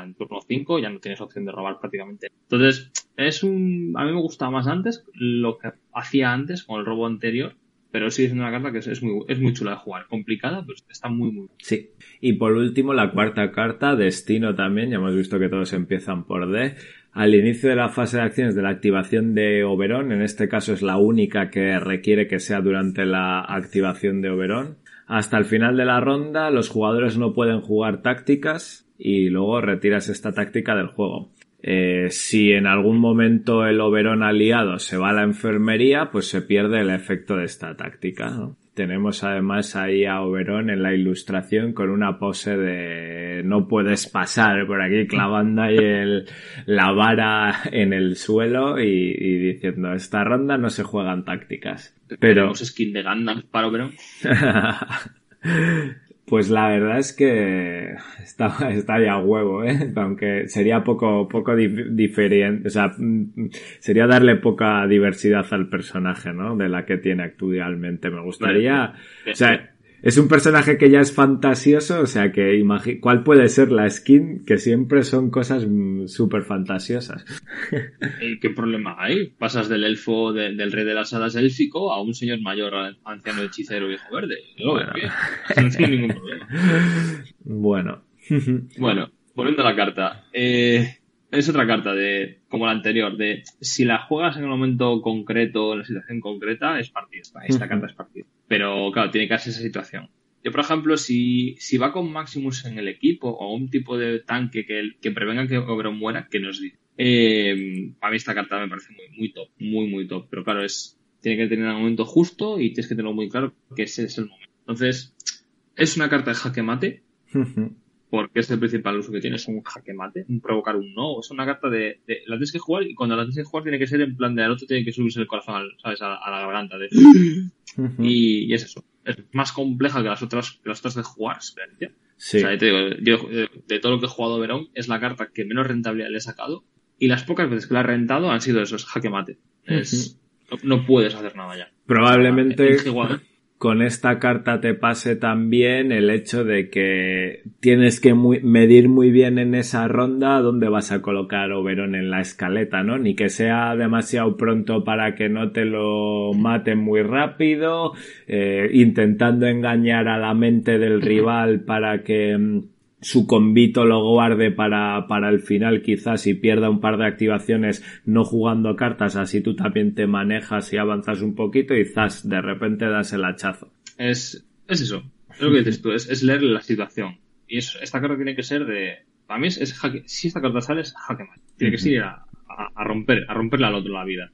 En turno 5 ya no tienes opción de robar prácticamente. Entonces, es un. A mí me gustaba más antes lo que hacía antes con el robo anterior, pero sigue siendo una carta que es, muy, es muy chula de jugar. Complicada, pero está muy, muy. Sí. Y por último, la cuarta carta, Destino también. Ya hemos visto que todos empiezan por D. Al inicio de la fase de acciones de la activación de Oberón, en este caso es la única que requiere que sea durante la activación de Oberón. Hasta el final de la ronda los jugadores no pueden jugar tácticas y luego retiras esta táctica del juego. Eh, si en algún momento el Oberón aliado se va a la enfermería, pues se pierde el efecto de esta táctica. Tenemos además ahí a Oberón en la ilustración con una pose de no puedes pasar por aquí clavando ahí el, la vara en el suelo y, diciendo esta ronda no se juegan tácticas. Pero... Tenemos skin de Gandalf para Oberón. Pues la verdad es que está, estaría huevo, ¿eh? Aunque sería poco, poco diferente, o sea, mm, sería darle poca diversidad al personaje, ¿no? De la que tiene actualmente. Me gustaría, o sea, es un personaje que ya es fantasioso, o sea que ¿cuál puede ser la skin? Que siempre son cosas mm, súper fantasiosas. ¿Y qué problema hay? Pasas del elfo, del rey de las hadas élfico a un señor mayor, anciano hechicero viejo verde. bueno. no tiene ningún problema. Bueno. bueno, volviendo a la carta. Eh, es otra carta de, como la anterior, de si la juegas en un momento concreto, en la situación concreta, es partida. Esta carta es partida. Pero claro, tiene que ser esa situación. Yo, por ejemplo, si, si va con Maximus en el equipo o un tipo de tanque que, que prevenga que Oberon muera, que nos dice. Eh, a mí esta carta me parece muy, muy top, muy, muy top. Pero claro, es, tiene que tener un momento justo y tienes que tenerlo muy claro que ese es el momento. Entonces, es una carta de jaque mate porque es el principal uso que tiene, es un jaque mate, un provocar un no, es una carta de, la tienes que jugar y cuando la tienes que jugar tiene que ser en plan de al otro tiene que subirse el corazón, ¿sabes? A, la garganta de... y, es eso, es más compleja que las otras, que las otras de jugar, Sí. O sea, te digo, yo de, todo lo que he jugado Verón es la carta que menos rentabilidad le he sacado y las pocas veces que la he rentado han sido esos jaque mate. Es, no, puedes hacer nada ya. Probablemente con esta carta te pase también el hecho de que tienes que medir muy bien en esa ronda dónde vas a colocar Oberón en la escaleta, ¿no? Ni que sea demasiado pronto para que no te lo maten muy rápido, eh, intentando engañar a la mente del rival para que mm, su convito lo guarde para, para el final quizás y pierda un par de activaciones no jugando cartas, así tú también te manejas y avanzas un poquito y quizás de repente das el hachazo. Es, es eso, es lo que dices tú, es, leer la situación. Y esta carta tiene que ser de... Para mí es, si esta carta sale es jaque Tiene que ser a, a, romper, a romperle al otro la vida.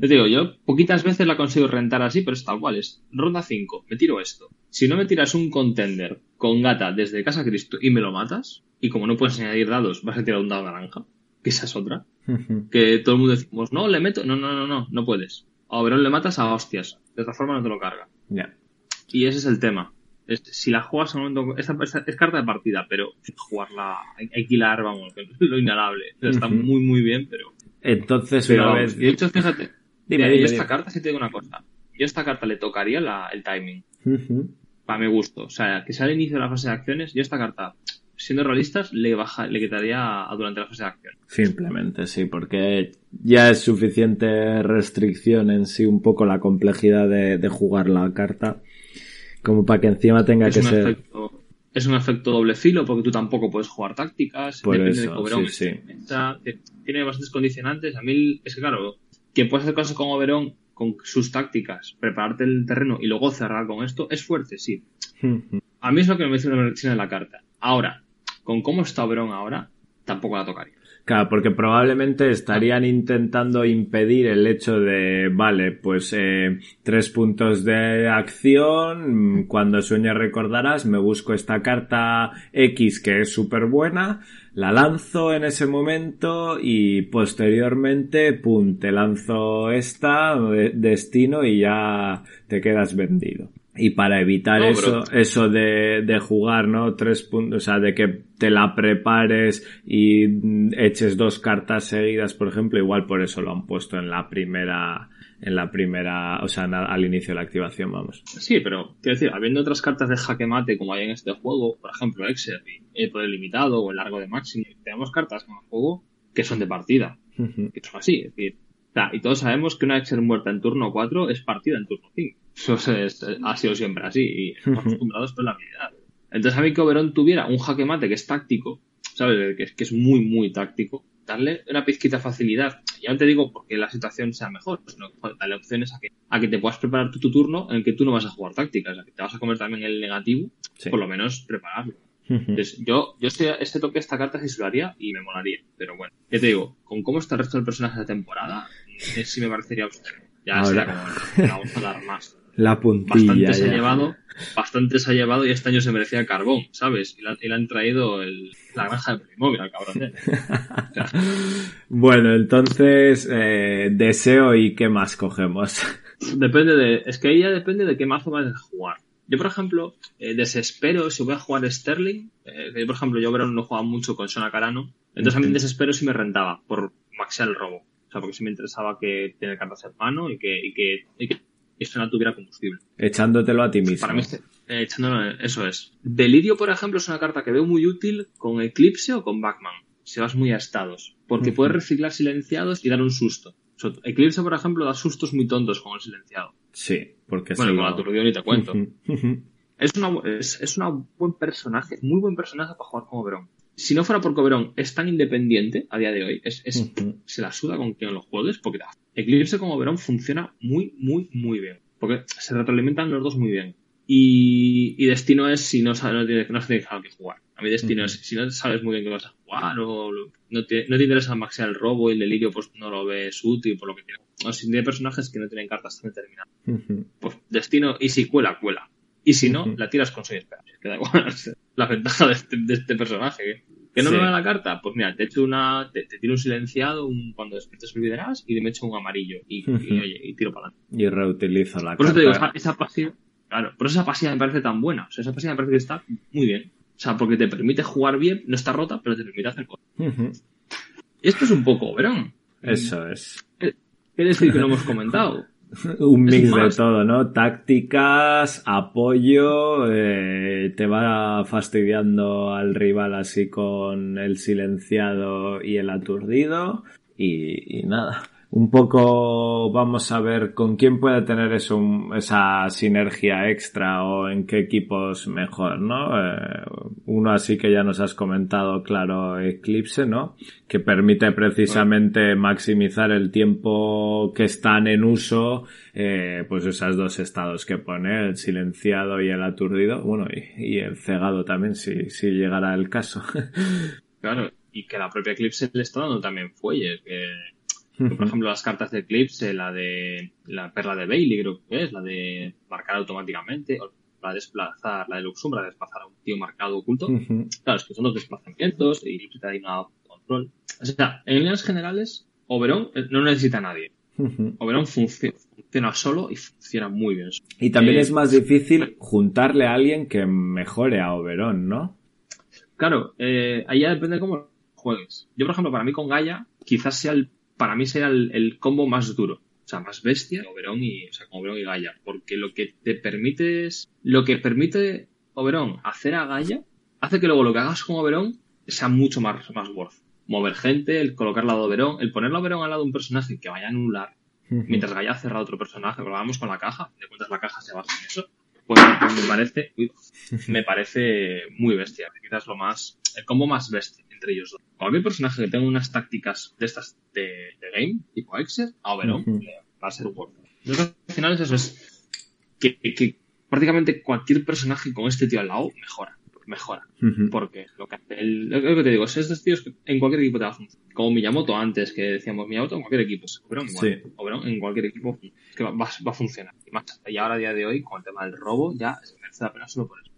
Te digo, yo poquitas veces la consigo rentar así, pero es tal cual, es ronda 5, me tiro esto. Si no me tiras un contender con gata desde Casa Cristo y me lo matas, y como no puedes añadir dados, vas a tirar un dado naranja, que esa es otra. que todo el mundo decimos, no, le meto, no, no, no, no, no puedes. A Oberón le matas a hostias, de otra forma no te lo carga. Ya. Y ese es el tema. si la juegas en un momento, esta, es carta de partida, pero jugarla, hay, que hilar, vamos, lo inhalable. está muy, muy bien, pero Entonces, una vez... De hecho, fíjate, dime, esta carta sí te digo una cosa. Yo a esta carta le tocaría la, el timing. Para mi gusto. O sea, que sea al inicio de la fase de acciones, yo esta carta, siendo realistas, le baja, le quitaría durante la fase de acción. Simplemente, sí, porque ya es suficiente restricción en sí, un poco la complejidad de, jugar la carta, como para que encima tenga que ser es un efecto doble filo porque tú tampoco puedes jugar tácticas. Por depende de. Sí, tiene bastantes condicionantes. A mí es que, claro, que puedes hacer cosas con Oberon con sus tácticas, prepararte el terreno y luego cerrar con esto, es fuerte, sí. a mí es lo que me dice una la carta. Ahora, con cómo está Oberon ahora, tampoco la tocaría. Claro, porque probablemente estarían intentando impedir el hecho de, vale, pues eh, tres puntos de acción, cuando sueñe recordarás, me busco esta carta X que es súper buena, la lanzo en ese momento y posteriormente, pum, te lanzo esta, destino y ya te quedas vendido. Y para evitar eso, eso de, de, jugar, ¿no? Tres puntos, o sea, de que te la prepares y eches dos cartas seguidas, por ejemplo, igual por eso lo han puesto en la primera, en la primera, o sea, al inicio de la activación, vamos. Sí, pero, quiero decir, habiendo otras cartas de jaque mate como hay en este juego, por ejemplo, Exer, el poder limitado o el largo de máximo, tenemos cartas en el juego que son de partida, que son así, es decir, y todos sabemos que una Exer muerta en turno 4 es partida en turno 5. Eso ha sido siempre así y estamos acostumbrados por la habilidad. Entonces a mí que Oberon tuviera un jaque mate que es táctico, ¿sabes? Que es, que es muy, muy táctico, darle una pizquita de facilidad. Ya no te digo porque la situación sea mejor, sino darle opciones a que, a que te puedas preparar tu, turno en el que tú no vas a jugar tácticas, a que te vas a comer también el negativo, por lo menos prepararlo. Entonces, yo, yo este, este toque, esta carta sí se lo haría y me molaría. Pero bueno, ya te digo, con cómo está el resto del personaje de temporada, sí me parecería Ya Ahora... como, vamos a dar más. La puntilla. Bastante se ha llevado, bastante se ha llevado y este año se merecía carbón, ¿sabes? Y le, han traído el, la granja de Playmobil al cabrón. ¿eh? bueno, entonces, eh, deseo y qué más cogemos. Depende de, es que ella depende de qué mazo vas a jugar. Yo, por ejemplo, eh, desespero si voy a jugar Sterling. Eh, yo, por ejemplo, yo no jugaba mucho con Sona Carano. Entonces a mí desespero si me rentaba por maxear el robo. O sea, porque sí me interesaba que tiene cartas en mano y que, y que, y que esto no tuviera combustible. Echándotelo a ti mismo. Para mí, eh, echándolo, eso es. Delirio, por ejemplo, es una carta que veo muy útil con Eclipse o con Backman. Si vas muy a estados. Porque puedes reciclar silenciados y dar un susto. Eclipse, por ejemplo, da sustos muy tontos con el silenciado. Sí, porque Bueno, con la aturdido ni te cuento. es, una, es, es un buen personaje, muy buen personaje para jugar con Oberon si no fuera por Coberón, es tan independiente a día de hoy, es, se la suda con quien lo juegues, porque Eclipse con Oberon funciona muy, muy, muy bien. Porque se retroalimentan los dos muy bien. Y, Destino es si no no tienes, no tienes algo que jugar. A mí Destino es si no sabes muy bien qué vas a jugar o no te, no te interesa maxear el robo y el delirio, pues no lo ves útil por lo que tiene. O si tiene personajes que no tienen cartas tan determinadas. Pues Destino, y si cuela, cuela. Y si no, la tiras con 6 Que da igual. la ventaja de este, este personaje. ¿Que no me da la carta? Pues mira, te echo una, te, tiro un silenciado un, cuando despiertes olvidarás y me echo un amarillo y, oye, y tiro para adelante. Y reutilizo la carta. Por eso te digo, esa, pasiva, claro, por eso esa pasiva me parece tan buena. O sea, esa pasiva me parece que está muy bien. O sea, porque te permite jugar bien, no está rota, pero te permite hacer cosas. Y esto es un poco verán. Eso es. ¿Qué decir que no hemos comentado? un mix de todo, ¿no? Tácticas, apoyo, eh, te va fastidiando al rival así con el silenciado y el aturdido y nada un poco vamos a ver con quién puede tener eso, esa sinergia extra o en qué equipos mejor, ¿no? Eh, uno así que ya nos has comentado, claro, Eclipse, ¿no? Que permite precisamente maximizar el tiempo que están en uso, eh, pues esos dos estados que pone, el silenciado y el aturdido, bueno, y, el cegado también, si, si llegara el caso. claro, y que la propia Eclipse le está dando también fuelle, que por ejemplo, las cartas de Eclipse, la de la perla de Bailey, creo que es, la de marcar automáticamente, o la de desplazar, la de Luxumbra, desplazar a un tío marcado oculto. Claro, es que son dos desplazamientos y te da una control. O sea, en líneas generales, Oberon eh, no necesita a nadie. Oberon funciona solo y funciona muy bien. Y también eh, es más difícil juntarle a alguien que mejore a Oberon, ¿no? Claro, eh, ahí ya depende de cómo juegues. Yo, por ejemplo, para mí con Gaia, quizás sea el para mí sería el, combo más duro. O sea, más bestia, Oberón y, o sea, con Oberón y Gaia. Porque lo que te permite es, lo que permite Oberón hacer a Gaia, hace que luego lo que hagas con Oberón sea mucho más, más worth. Mover gente, el colocar lado de Oberón, el poner a Oberón al lado de un personaje que vaya a anular, mientras Gaia cerrado otro personaje, lo vamos con la caja, de cuentas la caja se basa en eso, pues me parece, me parece muy bestia. Quizás lo más, el combo más bestia entre ellos dos. Cualquier personaje que tenga unas tácticas de estas de, game, tipo Exer, a Oberon, va a ser un Entonces, al final es eso, es que, que, prácticamente cualquier personaje con este tío al lado mejora mejora. Porque lo que, el, lo que te digo, es estos tíos en cualquier equipo te va a funcionar. Como Miyamoto antes, que decíamos Miyamoto en cualquier equipo. Oberon igual. Sí. en cualquier equipo que va, va, a funcionar. Y, más, y ahora a día de hoy, con el tema del robo, ya se merece la pena solo por eso.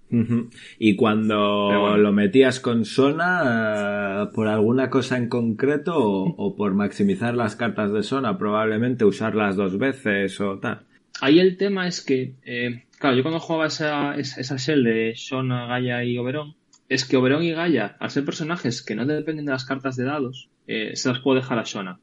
Y cuando lo metías con Sona, eh, por alguna cosa en concreto o, por maximizar las cartas de Sona, probablemente usarlas dos veces o tal. Ahí el tema es que eh, Claro, yo cuando jugaba esa, esa shell de Shona, Gaia y Oberon, es que Oberon y Gaia, al ser personajes que no dependen de las cartas de dados, eh, se las puedo dejar a Shona.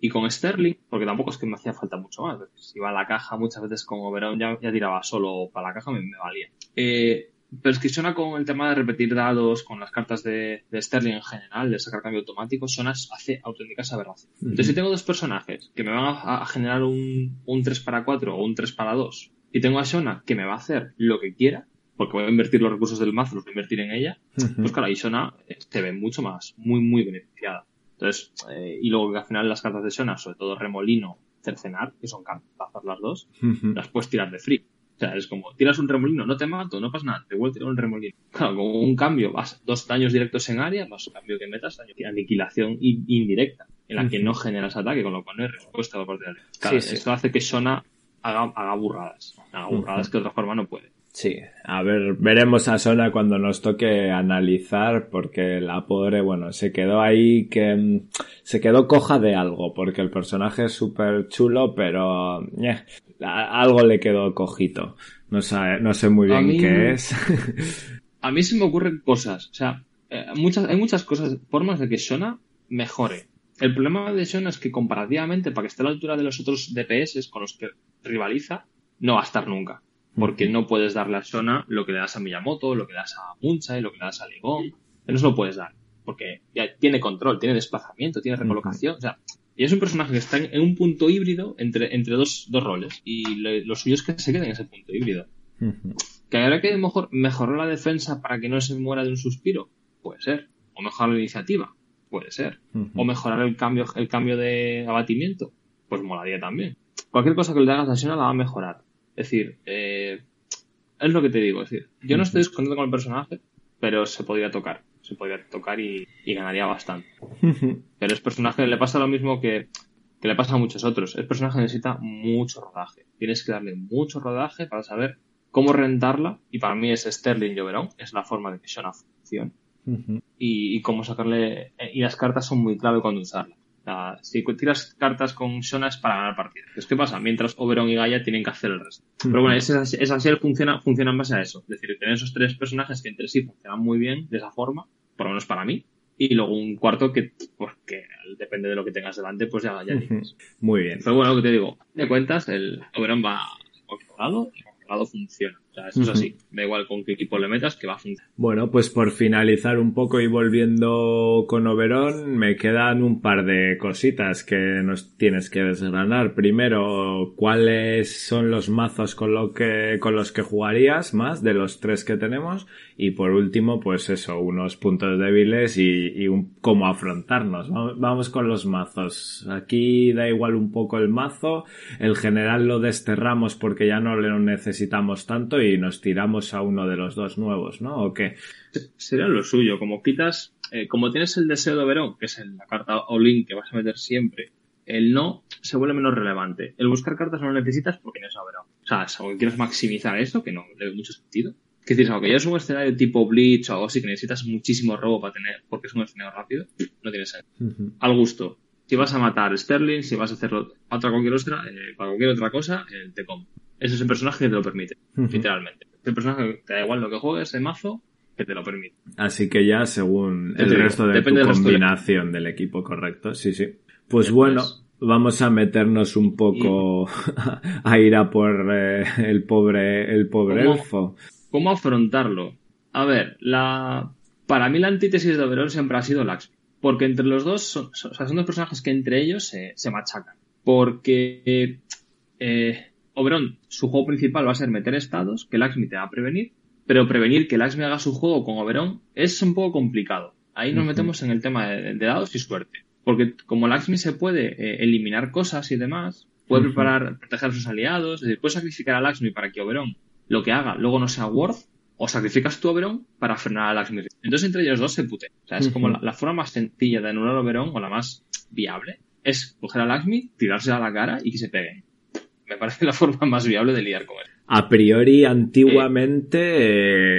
Y con Sterling, porque tampoco es que me hacía falta mucho más. Si iba a la caja muchas veces con Oberon ya, ya tiraba solo para la caja, me, me valía. Eh, pero es que Shona con el tema de repetir dados, con las cartas de, Sterling en general, de sacar cambio automático, Shona hace auténticas aberraciones. Entonces, si tengo dos personajes que me van a, a generar un, un 3 para 4 o un 3 para 2 y tengo a Shona que me va a hacer lo que quiera, porque voy a invertir los recursos del mazo, los voy a invertir en ella, pues claro, ahí Shona eh, se ve mucho más, muy, muy beneficiada. Entonces, eh, y luego que al final las cartas de Shona, sobre todo Remolino, Cercenar, que son cartas las dos, las puedes tirar de free. O sea, es como, tiras un remolino, no te mato, no pasa nada, te vuelvo a tirar un remolino. Claro, con un cambio, vas dos daños directos en área, más un cambio que metas, daño, aniquilación indirecta, en la que no generas ataque, con lo cual no hay respuesta por parte de Claro, esto hace que Shona haga, haga burradas. Haga burradas que de otra forma no puede. Sí, a ver, veremos a Sona cuando nos toque analizar, porque la pobre, bueno, se quedó ahí que mm, se quedó coja de algo, porque el personaje es súper chulo, pero eh, algo le quedó cojito. No, sé, no sé muy bien qué es. a mí se me ocurren cosas, o sea, eh, muchas, hay muchas cosas, formas de que Sona mejore. El problema de Shona es que comparativamente, para que esté a la altura de los otros DPS con los que rivaliza, no va a estar nunca. Porque no puedes darle a Shona lo que le das a Miyamoto, lo que le das a Munchai, lo que le das a Ligón. No se lo puedes dar. Porque ya tiene control, tiene desplazamiento, tiene recolocación. O sea, y es un personaje que está en un punto híbrido entre, entre dos, dos roles. Y lo, suyo es que se quede en ese punto híbrido. Que habrá que mejor, mejorar la defensa para que no se muera de un suspiro. Puede ser. O mejorar la iniciativa puede ser. O mejorar el cambio, el cambio de abatimiento, pues molaría también. Cualquier cosa que le hagas a Shona la va a mejorar. Es decir, eh, es lo que te digo, es decir, yo no estoy descontento con el personaje, pero se podría tocar. Se podría tocar y, ganaría bastante. pero es personaje, le pasa lo mismo que, que le pasa a muchos otros. El personaje necesita mucho rodaje. Tienes que darle mucho rodaje para saber cómo rentarla. Y para mí es Sterling Lloverón, es la forma de que Shona funcione y, cómo sacarle. Eh, y las cartas son muy clave cuando si tiras cartas con Shona es para ganar partidas. es ¿qué pasa? Mientras Oberon y Gaia tienen que hacer el resto. Pero bueno, esa, esa funciona, funciona en base a eso. Es decir, tener esos tres personajes que entre sí funcionan muy bien de esa forma, por lo menos para mí. Y luego un cuarto que, pues que depende de lo que tengas delante, pues ya, ya tienes. Muy bien. Pero bueno, lo que te digo, de cuentas, el Oberon va controlado y controlado funciona. O sea, eso es así. Da igual con qué equipo le metas que va a funcionar. Bueno, pues por finalizar un poco y volviendo con Oberón, me quedan un par de cositas que nos tienes que desgranar. Primero, ¿cuáles son los mazos con, lo que, con los que jugarías más de los tres que tenemos? Y por último, pues eso, unos puntos débiles y, un, cómo afrontarnos. Vamos, con los mazos. Aquí da igual un poco el mazo. El general lo desterramos porque ya no lo necesitamos tanto y nos tiramos a uno de los dos nuevos, ¿no? ¿O qué? Sería lo suyo, como quitas, eh, como tienes el deseo de Verón, que es la carta all-in que vas a meter siempre, el no se vuelve menos relevante. El buscar cartas no lo necesitas porque tienes a Verón. O sea, si quieres maximizar esto, que no le da mucho sentido. Que decir, aunque ya es un escenario tipo Bleach o algo así que necesitas muchísimo robo para tener, porque es un escenario rápido, no tiene sentido. Al gusto. Si vas a matar Sterling, si vas a hacerlo otra cualquier otra, eh, para cualquier otra cosa, el te compro. Ese es el personaje que te lo permite, literalmente. Es el personaje que te da igual lo que juegues, de mazo, que te lo permite. Así que ya según el resto de tu combinación del equipo, correcto. Sí, sí. Pues bueno, vamos a meternos un poco a ir a por eh, el pobre, el pobre elfo. ¿Cómo afrontarlo? A ver, la para mí la antítesis de Oberon siempre ha sido Laxmi. Porque entre los dos son, son, dos personajes que entre ellos se, se machacan. Porque eh, Oberon, su juego principal va a ser meter estados, que Laxmi te va a prevenir, pero prevenir que Laxmi haga su juego con Oberon es un poco complicado. Ahí nos metemos en el tema de, dados y suerte. Porque como Laxmi se puede eh, eliminar cosas y demás, puede preparar, proteger a sus aliados, es decir, puede sacrificar a Laxmi para que Oberon lo que haga luego no sea worth, o sacrificas tu Oberon para frenar a Laxmi. Entonces entre ellos dos se pute. O sea, es como la, forma más sencilla de anular Oberon, o la más viable, es coger a Laxmi, tirarse a la cara y que se peguen. Me parece la forma más viable de lidiar con él. A priori, antiguamente,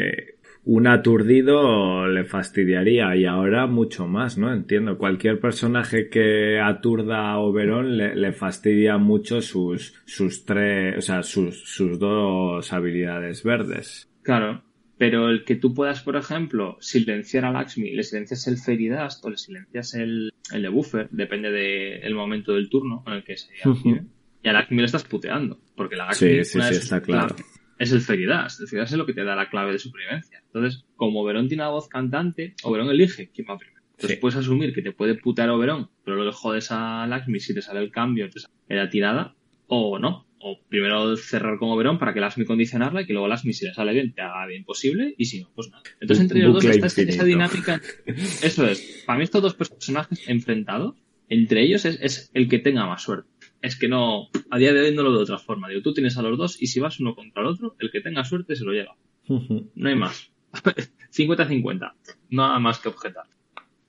eh, un aturdido le fastidiaría y ahora mucho más, ¿no? Entiendo. Cualquier personaje que aturda a Oberon le, fastidia mucho sus, sus tres, o sea, sus, sus dos habilidades verdes. Claro. Pero el que tú puedas, por ejemplo, silenciar a Laxmi, le silencias el Fairy o le silencias el, el Buffer, depende del momento del turno en el que se active, y a Laxmi le estás puteando. Porque la Laxmi sí, sí, sí, está claro. es el Fairy El Fairy es lo que te da la clave de supervivencia. Entonces, como Oberon tiene una voz cantante, Oberon elige quién va primero. Entonces puedes asumir que te puede putear Oberon, pero luego jodes a Laxmi si te sale el cambio en la tirada, o no o primero cerrar con Oberon para que Lasmi condicionarla y que luego Lasmi, si le sale bien, te haga bien posible y si no, pues nada. Entonces, entre ellos dos está esa dinámica. Eso es. Para mí, estos dos personajes enfrentados, entre ellos es, el que tenga más suerte. Es que no, a día de hoy no lo veo de otra forma. Digo, tú tienes a los dos y si vas uno contra el otro, el que tenga suerte se lo lleva. No hay más. 50-50. Nada más que objetar.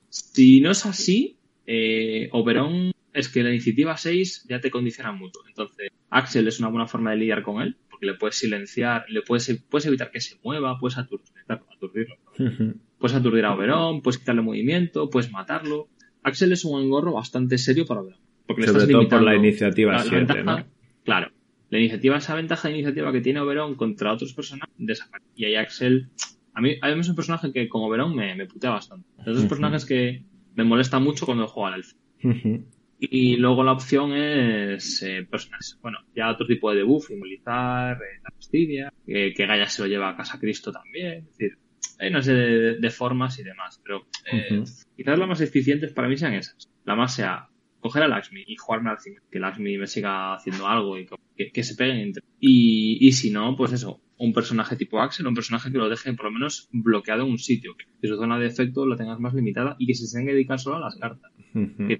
Si no es así, eh, Oberon es que la iniciativa 6 ya te condiciona mucho. Entonces, Axel es una buena forma de lidiar con él, porque le puedes silenciar, le puedes, puedes evitar que se mueva, puedes aturdirlo. puedes aturdir a Oberon, puedes quitarle movimiento, puedes matarlo. Axel es un engorro bastante serio para Oberon. Porque Sobre todo por la iniciativa 7, ¿no? Claro. La iniciativa, esa ventaja de iniciativa que tiene Oberon contra otros personajes, desaparece. Y ahí Axel. A mí, hay un personaje que con Oberon me, me putea bastante. Los dos personajes que me molesta mucho cuando juego al elfo. Y luego la opción es eh, personas. Bueno, ya otro tipo de debuff, inmunizar, eh, la fastidia, que Gaia se lo lleva a casa Cristo también. Es decir, hay una serie de, formas y demás. Pero eh, quizás las más eficientes para mí sean esas. La más sea coger a Laxmi y jugarme al 5, que Laxmi me siga haciendo algo y que, se peguen entre. Y, y si no, pues eso, un personaje tipo Axel, un personaje que lo deje por lo menos bloqueado en un sitio, que su zona de efecto la tengas más limitada y que se tenga que dedicar solo a las cartas,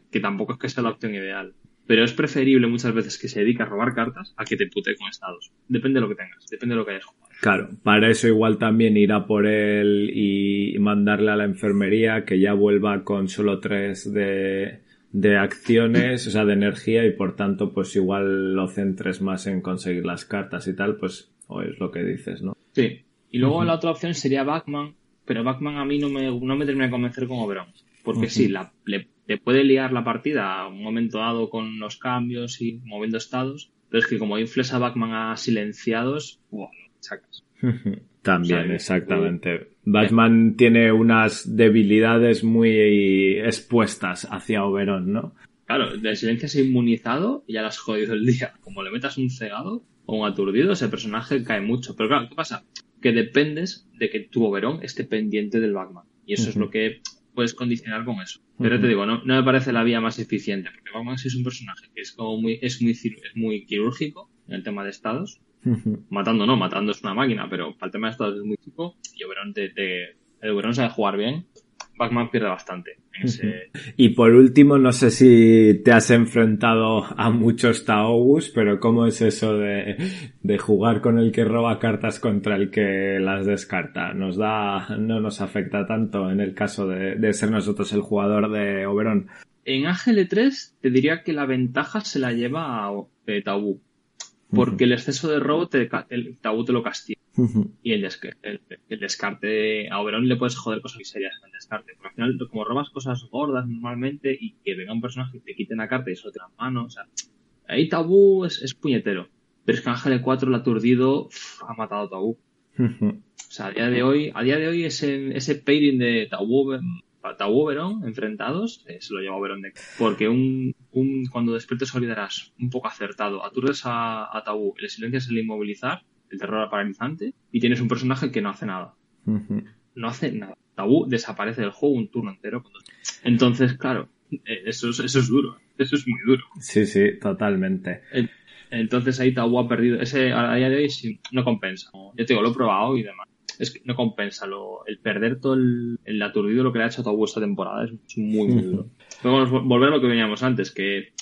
que, tampoco es que sea la opción ideal. Pero es preferible muchas veces que se dedique a robar cartas a que te pute con estados. Depende de lo que tengas, depende de lo que hayas jugado. Claro, para eso igual también irá por él y mandarle a la enfermería que ya vuelva con solo tres de, de acciones, o sea, de energía y por tanto pues igual lo centres más en conseguir las cartas y tal, pues o es lo que dices, ¿no? Sí. Y luego la otra opción sería Batman, pero Batman a mí no me, no me termina de convencer con Oberon. Porque sí, la, le, puede liar la partida a un momento dado con los cambios y moviendo estados, pero es que como infles a Batman a silenciados, ¡buah! sacas. También, exactamente. Batman tiene unas debilidades muy expuestas hacia Oberon, ¿no? Claro, de silencias inmunizado y ya las has jodido el día. Como le metas un cegado, o un aturdido, ese personaje cae mucho. Pero claro, ¿qué pasa? Que dependes de que tu Oberon esté pendiente del Batman. Y eso es lo que puedes condicionar con eso. Pero te digo, no, no, me parece la vía más eficiente, porque Batman sí es un personaje que es como muy, es muy, es muy quirúrgico en el tema de estados. Matando no, matando es una máquina, pero para el tema de estados es muy chico. Y Oberon te, te, el Oberon sabe jugar bien Batman pierde bastante. Y por último, no sé si te has enfrentado a muchos Taogus, pero ¿cómo es eso de, jugar con el que roba cartas contra el que las descarta? Nos da, no nos afecta tanto en el caso de, ser nosotros el jugador de Oberon. En AGL3 te diría que la ventaja se la lleva a Porque el exceso de robo te, el Tau te lo castiga. Y el, el, descarte, a Oberon le puedes joder cosas muy serias en el descarte. Porque al final, como robas cosas gordas normalmente y que venga un personaje y te quite una carta y eso te la mano, o sea, ahí Tabú es, puñetero. Pero es que Ángel 4 el aturdido ha matado a Tabú. o sea, a día de hoy, a día de hoy ese, ese pairing de Tabú, Tabú Oberon enfrentados eh, se lo lleva Oberon de porque un un, cuando despiertes olvidarás un poco acertado, aturdes a, a Tabú, le silencias el inmovilizar, el terror paralizante, y tienes un personaje que no hace nada. No hace nada. Tabú desaparece del juego un turno entero. Entonces, claro, eh, eso es, eso es duro. Eso es muy duro. Sí, sí, totalmente. Entonces ahí Tabú ha perdido. Ese a día de hoy no compensa. Yo te digo, lo he probado y demás. Es que no compensa. Lo, el perder todo el, el aturdido lo que le ha hecho Tabú esta temporada es muy, muy duro. Vamos a volver a lo que veníamos antes, que,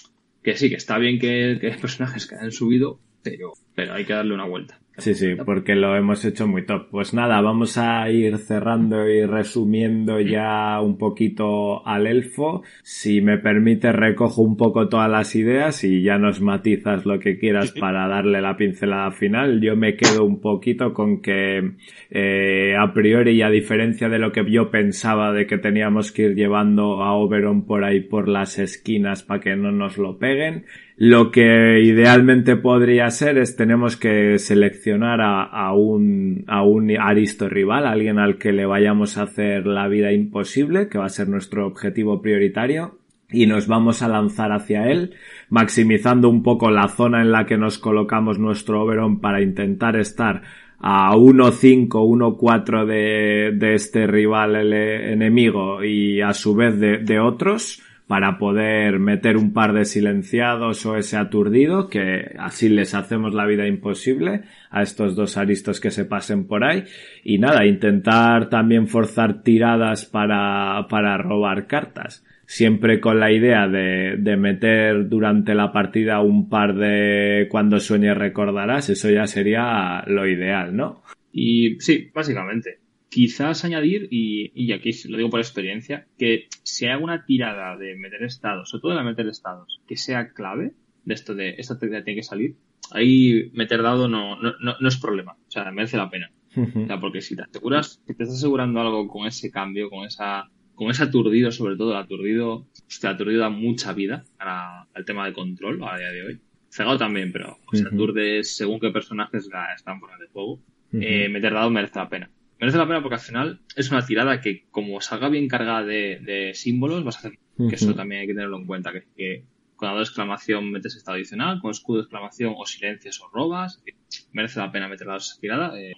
que sí, que está bien que, que personajes que han subido, pero, pero hay que darle una vuelta. Sí, sí, porque lo hemos hecho muy top. Pues nada, vamos a ir cerrando y resumiendo ya un poquito al elfo. Si me permite, recojo un poco todas las ideas y ya nos matizas lo que quieras para darle la pincelada final. Yo me quedo un poquito con que, eh, a priori y a diferencia de lo que yo pensaba de que teníamos que ir llevando a Oberon por ahí por las esquinas para que no nos lo peguen, lo que idealmente podría ser es tenemos que seleccionar a, un, a un aristo rival, alguien al que le vayamos a hacer la vida imposible, que va a ser nuestro objetivo prioritario, y nos vamos a lanzar hacia él, maximizando un poco la zona en la que nos colocamos nuestro Oberon para intentar estar a 1-5, 1-4 de, de este rival enemigo y a su vez de otros, para poder meter un par de silenciados o ese aturdido, que así les hacemos la vida imposible a estos dos aristos que se pasen por ahí. Y nada, intentar también forzar tiradas para, para robar cartas. Siempre con la idea de, de meter durante la partida un par de cuando sueñes recordarás, eso ya sería lo ideal, ¿no? Y sí, básicamente quizás añadir, y, y aquí lo digo por experiencia, que si hay alguna tirada de meter estados, sobre todo de meter estados, que sea clave, de esto de esta tiene que salir, ahí meter dado no, no, no, es problema, o sea, merece la pena. O sea, porque si te aseguras, si te estás asegurando algo con ese cambio, con esa, con ese aturdido, sobre todo el aturdido, el aturdido da mucha vida para, al tema de control a día de hoy. Cegado también, pero si aturdes según qué personajes están fuera de juego, eh, meter dado merece la pena merece la pena porque al final es una tirada que como salga bien cargada de, símbolos vas a hacer que eso también hay que tenerlo en cuenta que, con dado de exclamación metes estado adicional con escudo de exclamación o silencias o robas merece la pena meter la tirada eh,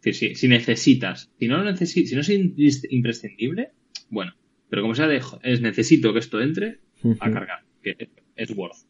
si, si, necesitas si no lo si no es imprescindible bueno pero como sea de es necesito que esto entre a cargar que es worth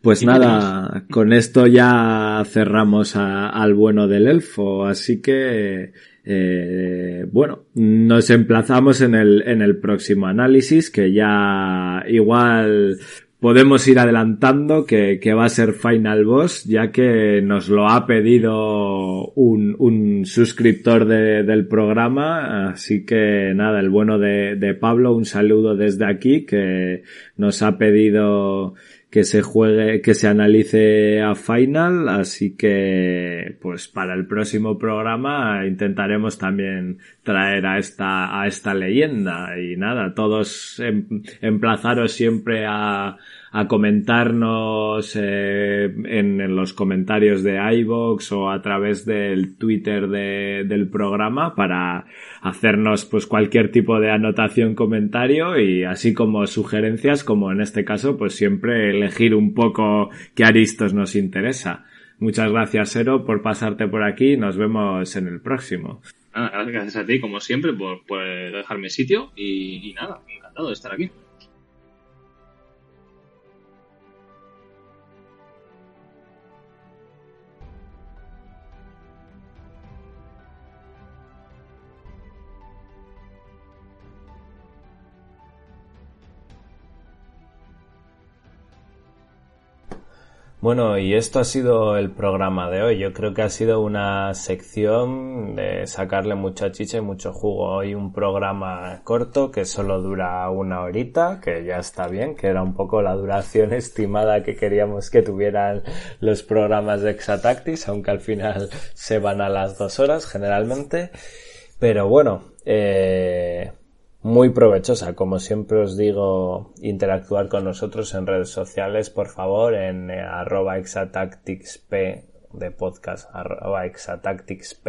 pues nada, con esto ya cerramos al bueno del elfo, así que eh, bueno, nos emplazamos en el, en el próximo análisis que ya igual podemos ir adelantando que, que, va a ser Final Boss, ya que nos lo ha pedido un, un suscriptor de, del programa. Así que nada, el bueno de, de Pablo, un saludo desde aquí, que nos ha pedido que se juegue, que se analice a final, así que pues para el próximo programa intentaremos también traer a esta, a esta leyenda. Y nada, todos em, emplazaros siempre a, a comentarnos eh, en, los comentarios de iVoox o a través del Twitter de, del programa para hacernos pues cualquier tipo de anotación, comentario y así como sugerencias, como en este caso, pues siempre elegir un poco qué aristos nos interesa. Muchas gracias, Ero, por pasarte por aquí. Nos vemos en el próximo. gracias a ti, como siempre, por, por dejarme sitio y, y nada, encantado de estar aquí. Bueno, y esto ha sido el programa de hoy. Yo creo que ha sido una sección de sacarle mucha chicha y mucho jugo. Hoy un programa corto que solo dura una horita, que ya está bien, que era un poco la duración estimada que queríamos que tuvieran los programas de Exatactis, aunque al final se van a las dos horas generalmente. Pero bueno, eh, muy provechosa. Como siempre os digo, interactuar con nosotros en redes sociales, por favor, en eh, arroba exatacticsp de podcast, arroba exatacticsp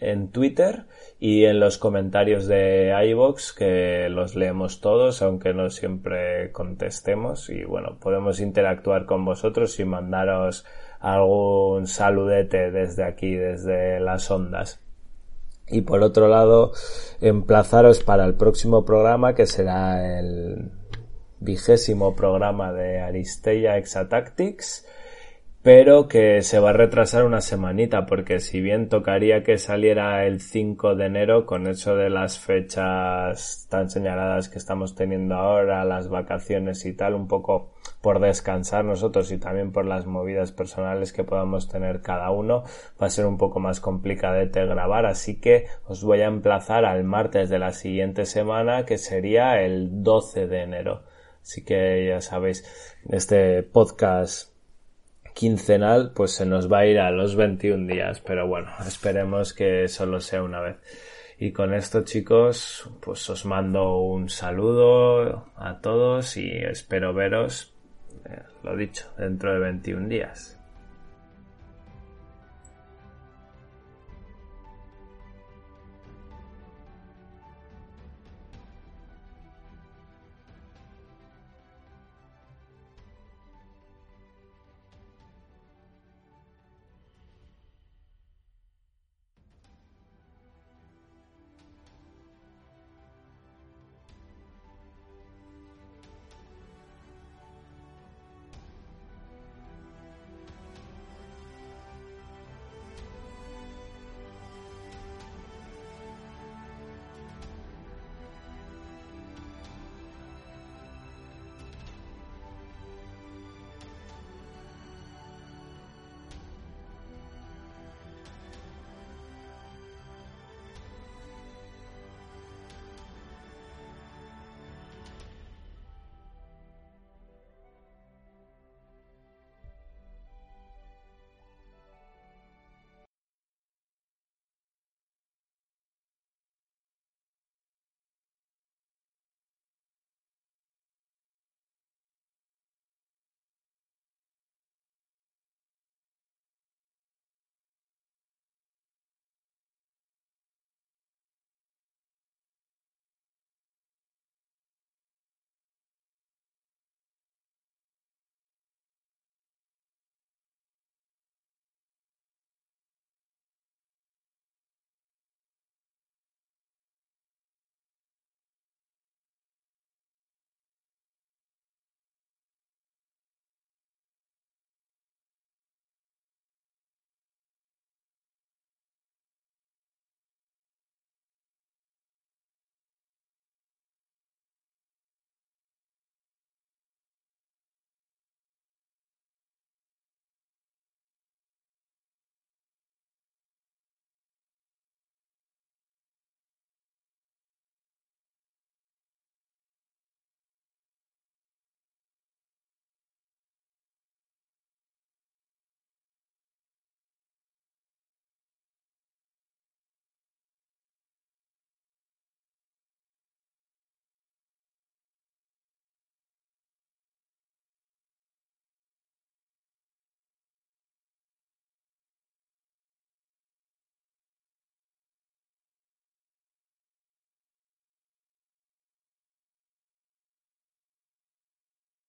en Twitter y en los comentarios de iVoox que los leemos todos, aunque no siempre contestemos y bueno, podemos interactuar con vosotros y mandaros algún saludete desde aquí, desde las ondas. Y por otro lado, emplazaros para el próximo programa que será el vigésimo programa de Aristeia Exatactics pero que se va a retrasar una semanita porque si bien tocaría que saliera el 5 de enero con eso de las fechas tan señaladas que estamos teniendo ahora, las vacaciones y tal, un poco por descansar nosotros y también por las movidas personales que podamos tener cada uno, va a ser un poco más complicadete grabar, así que os voy a emplazar al martes de la siguiente semana que sería el 12 de enero. Así que ya sabéis, este podcast quincenal, pues se nos va a ir a los 21 días, pero bueno, esperemos que solo sea una vez. Y con esto chicos, pues os mando un saludo a todos y espero veros, eh, lo dicho, dentro de 21 días.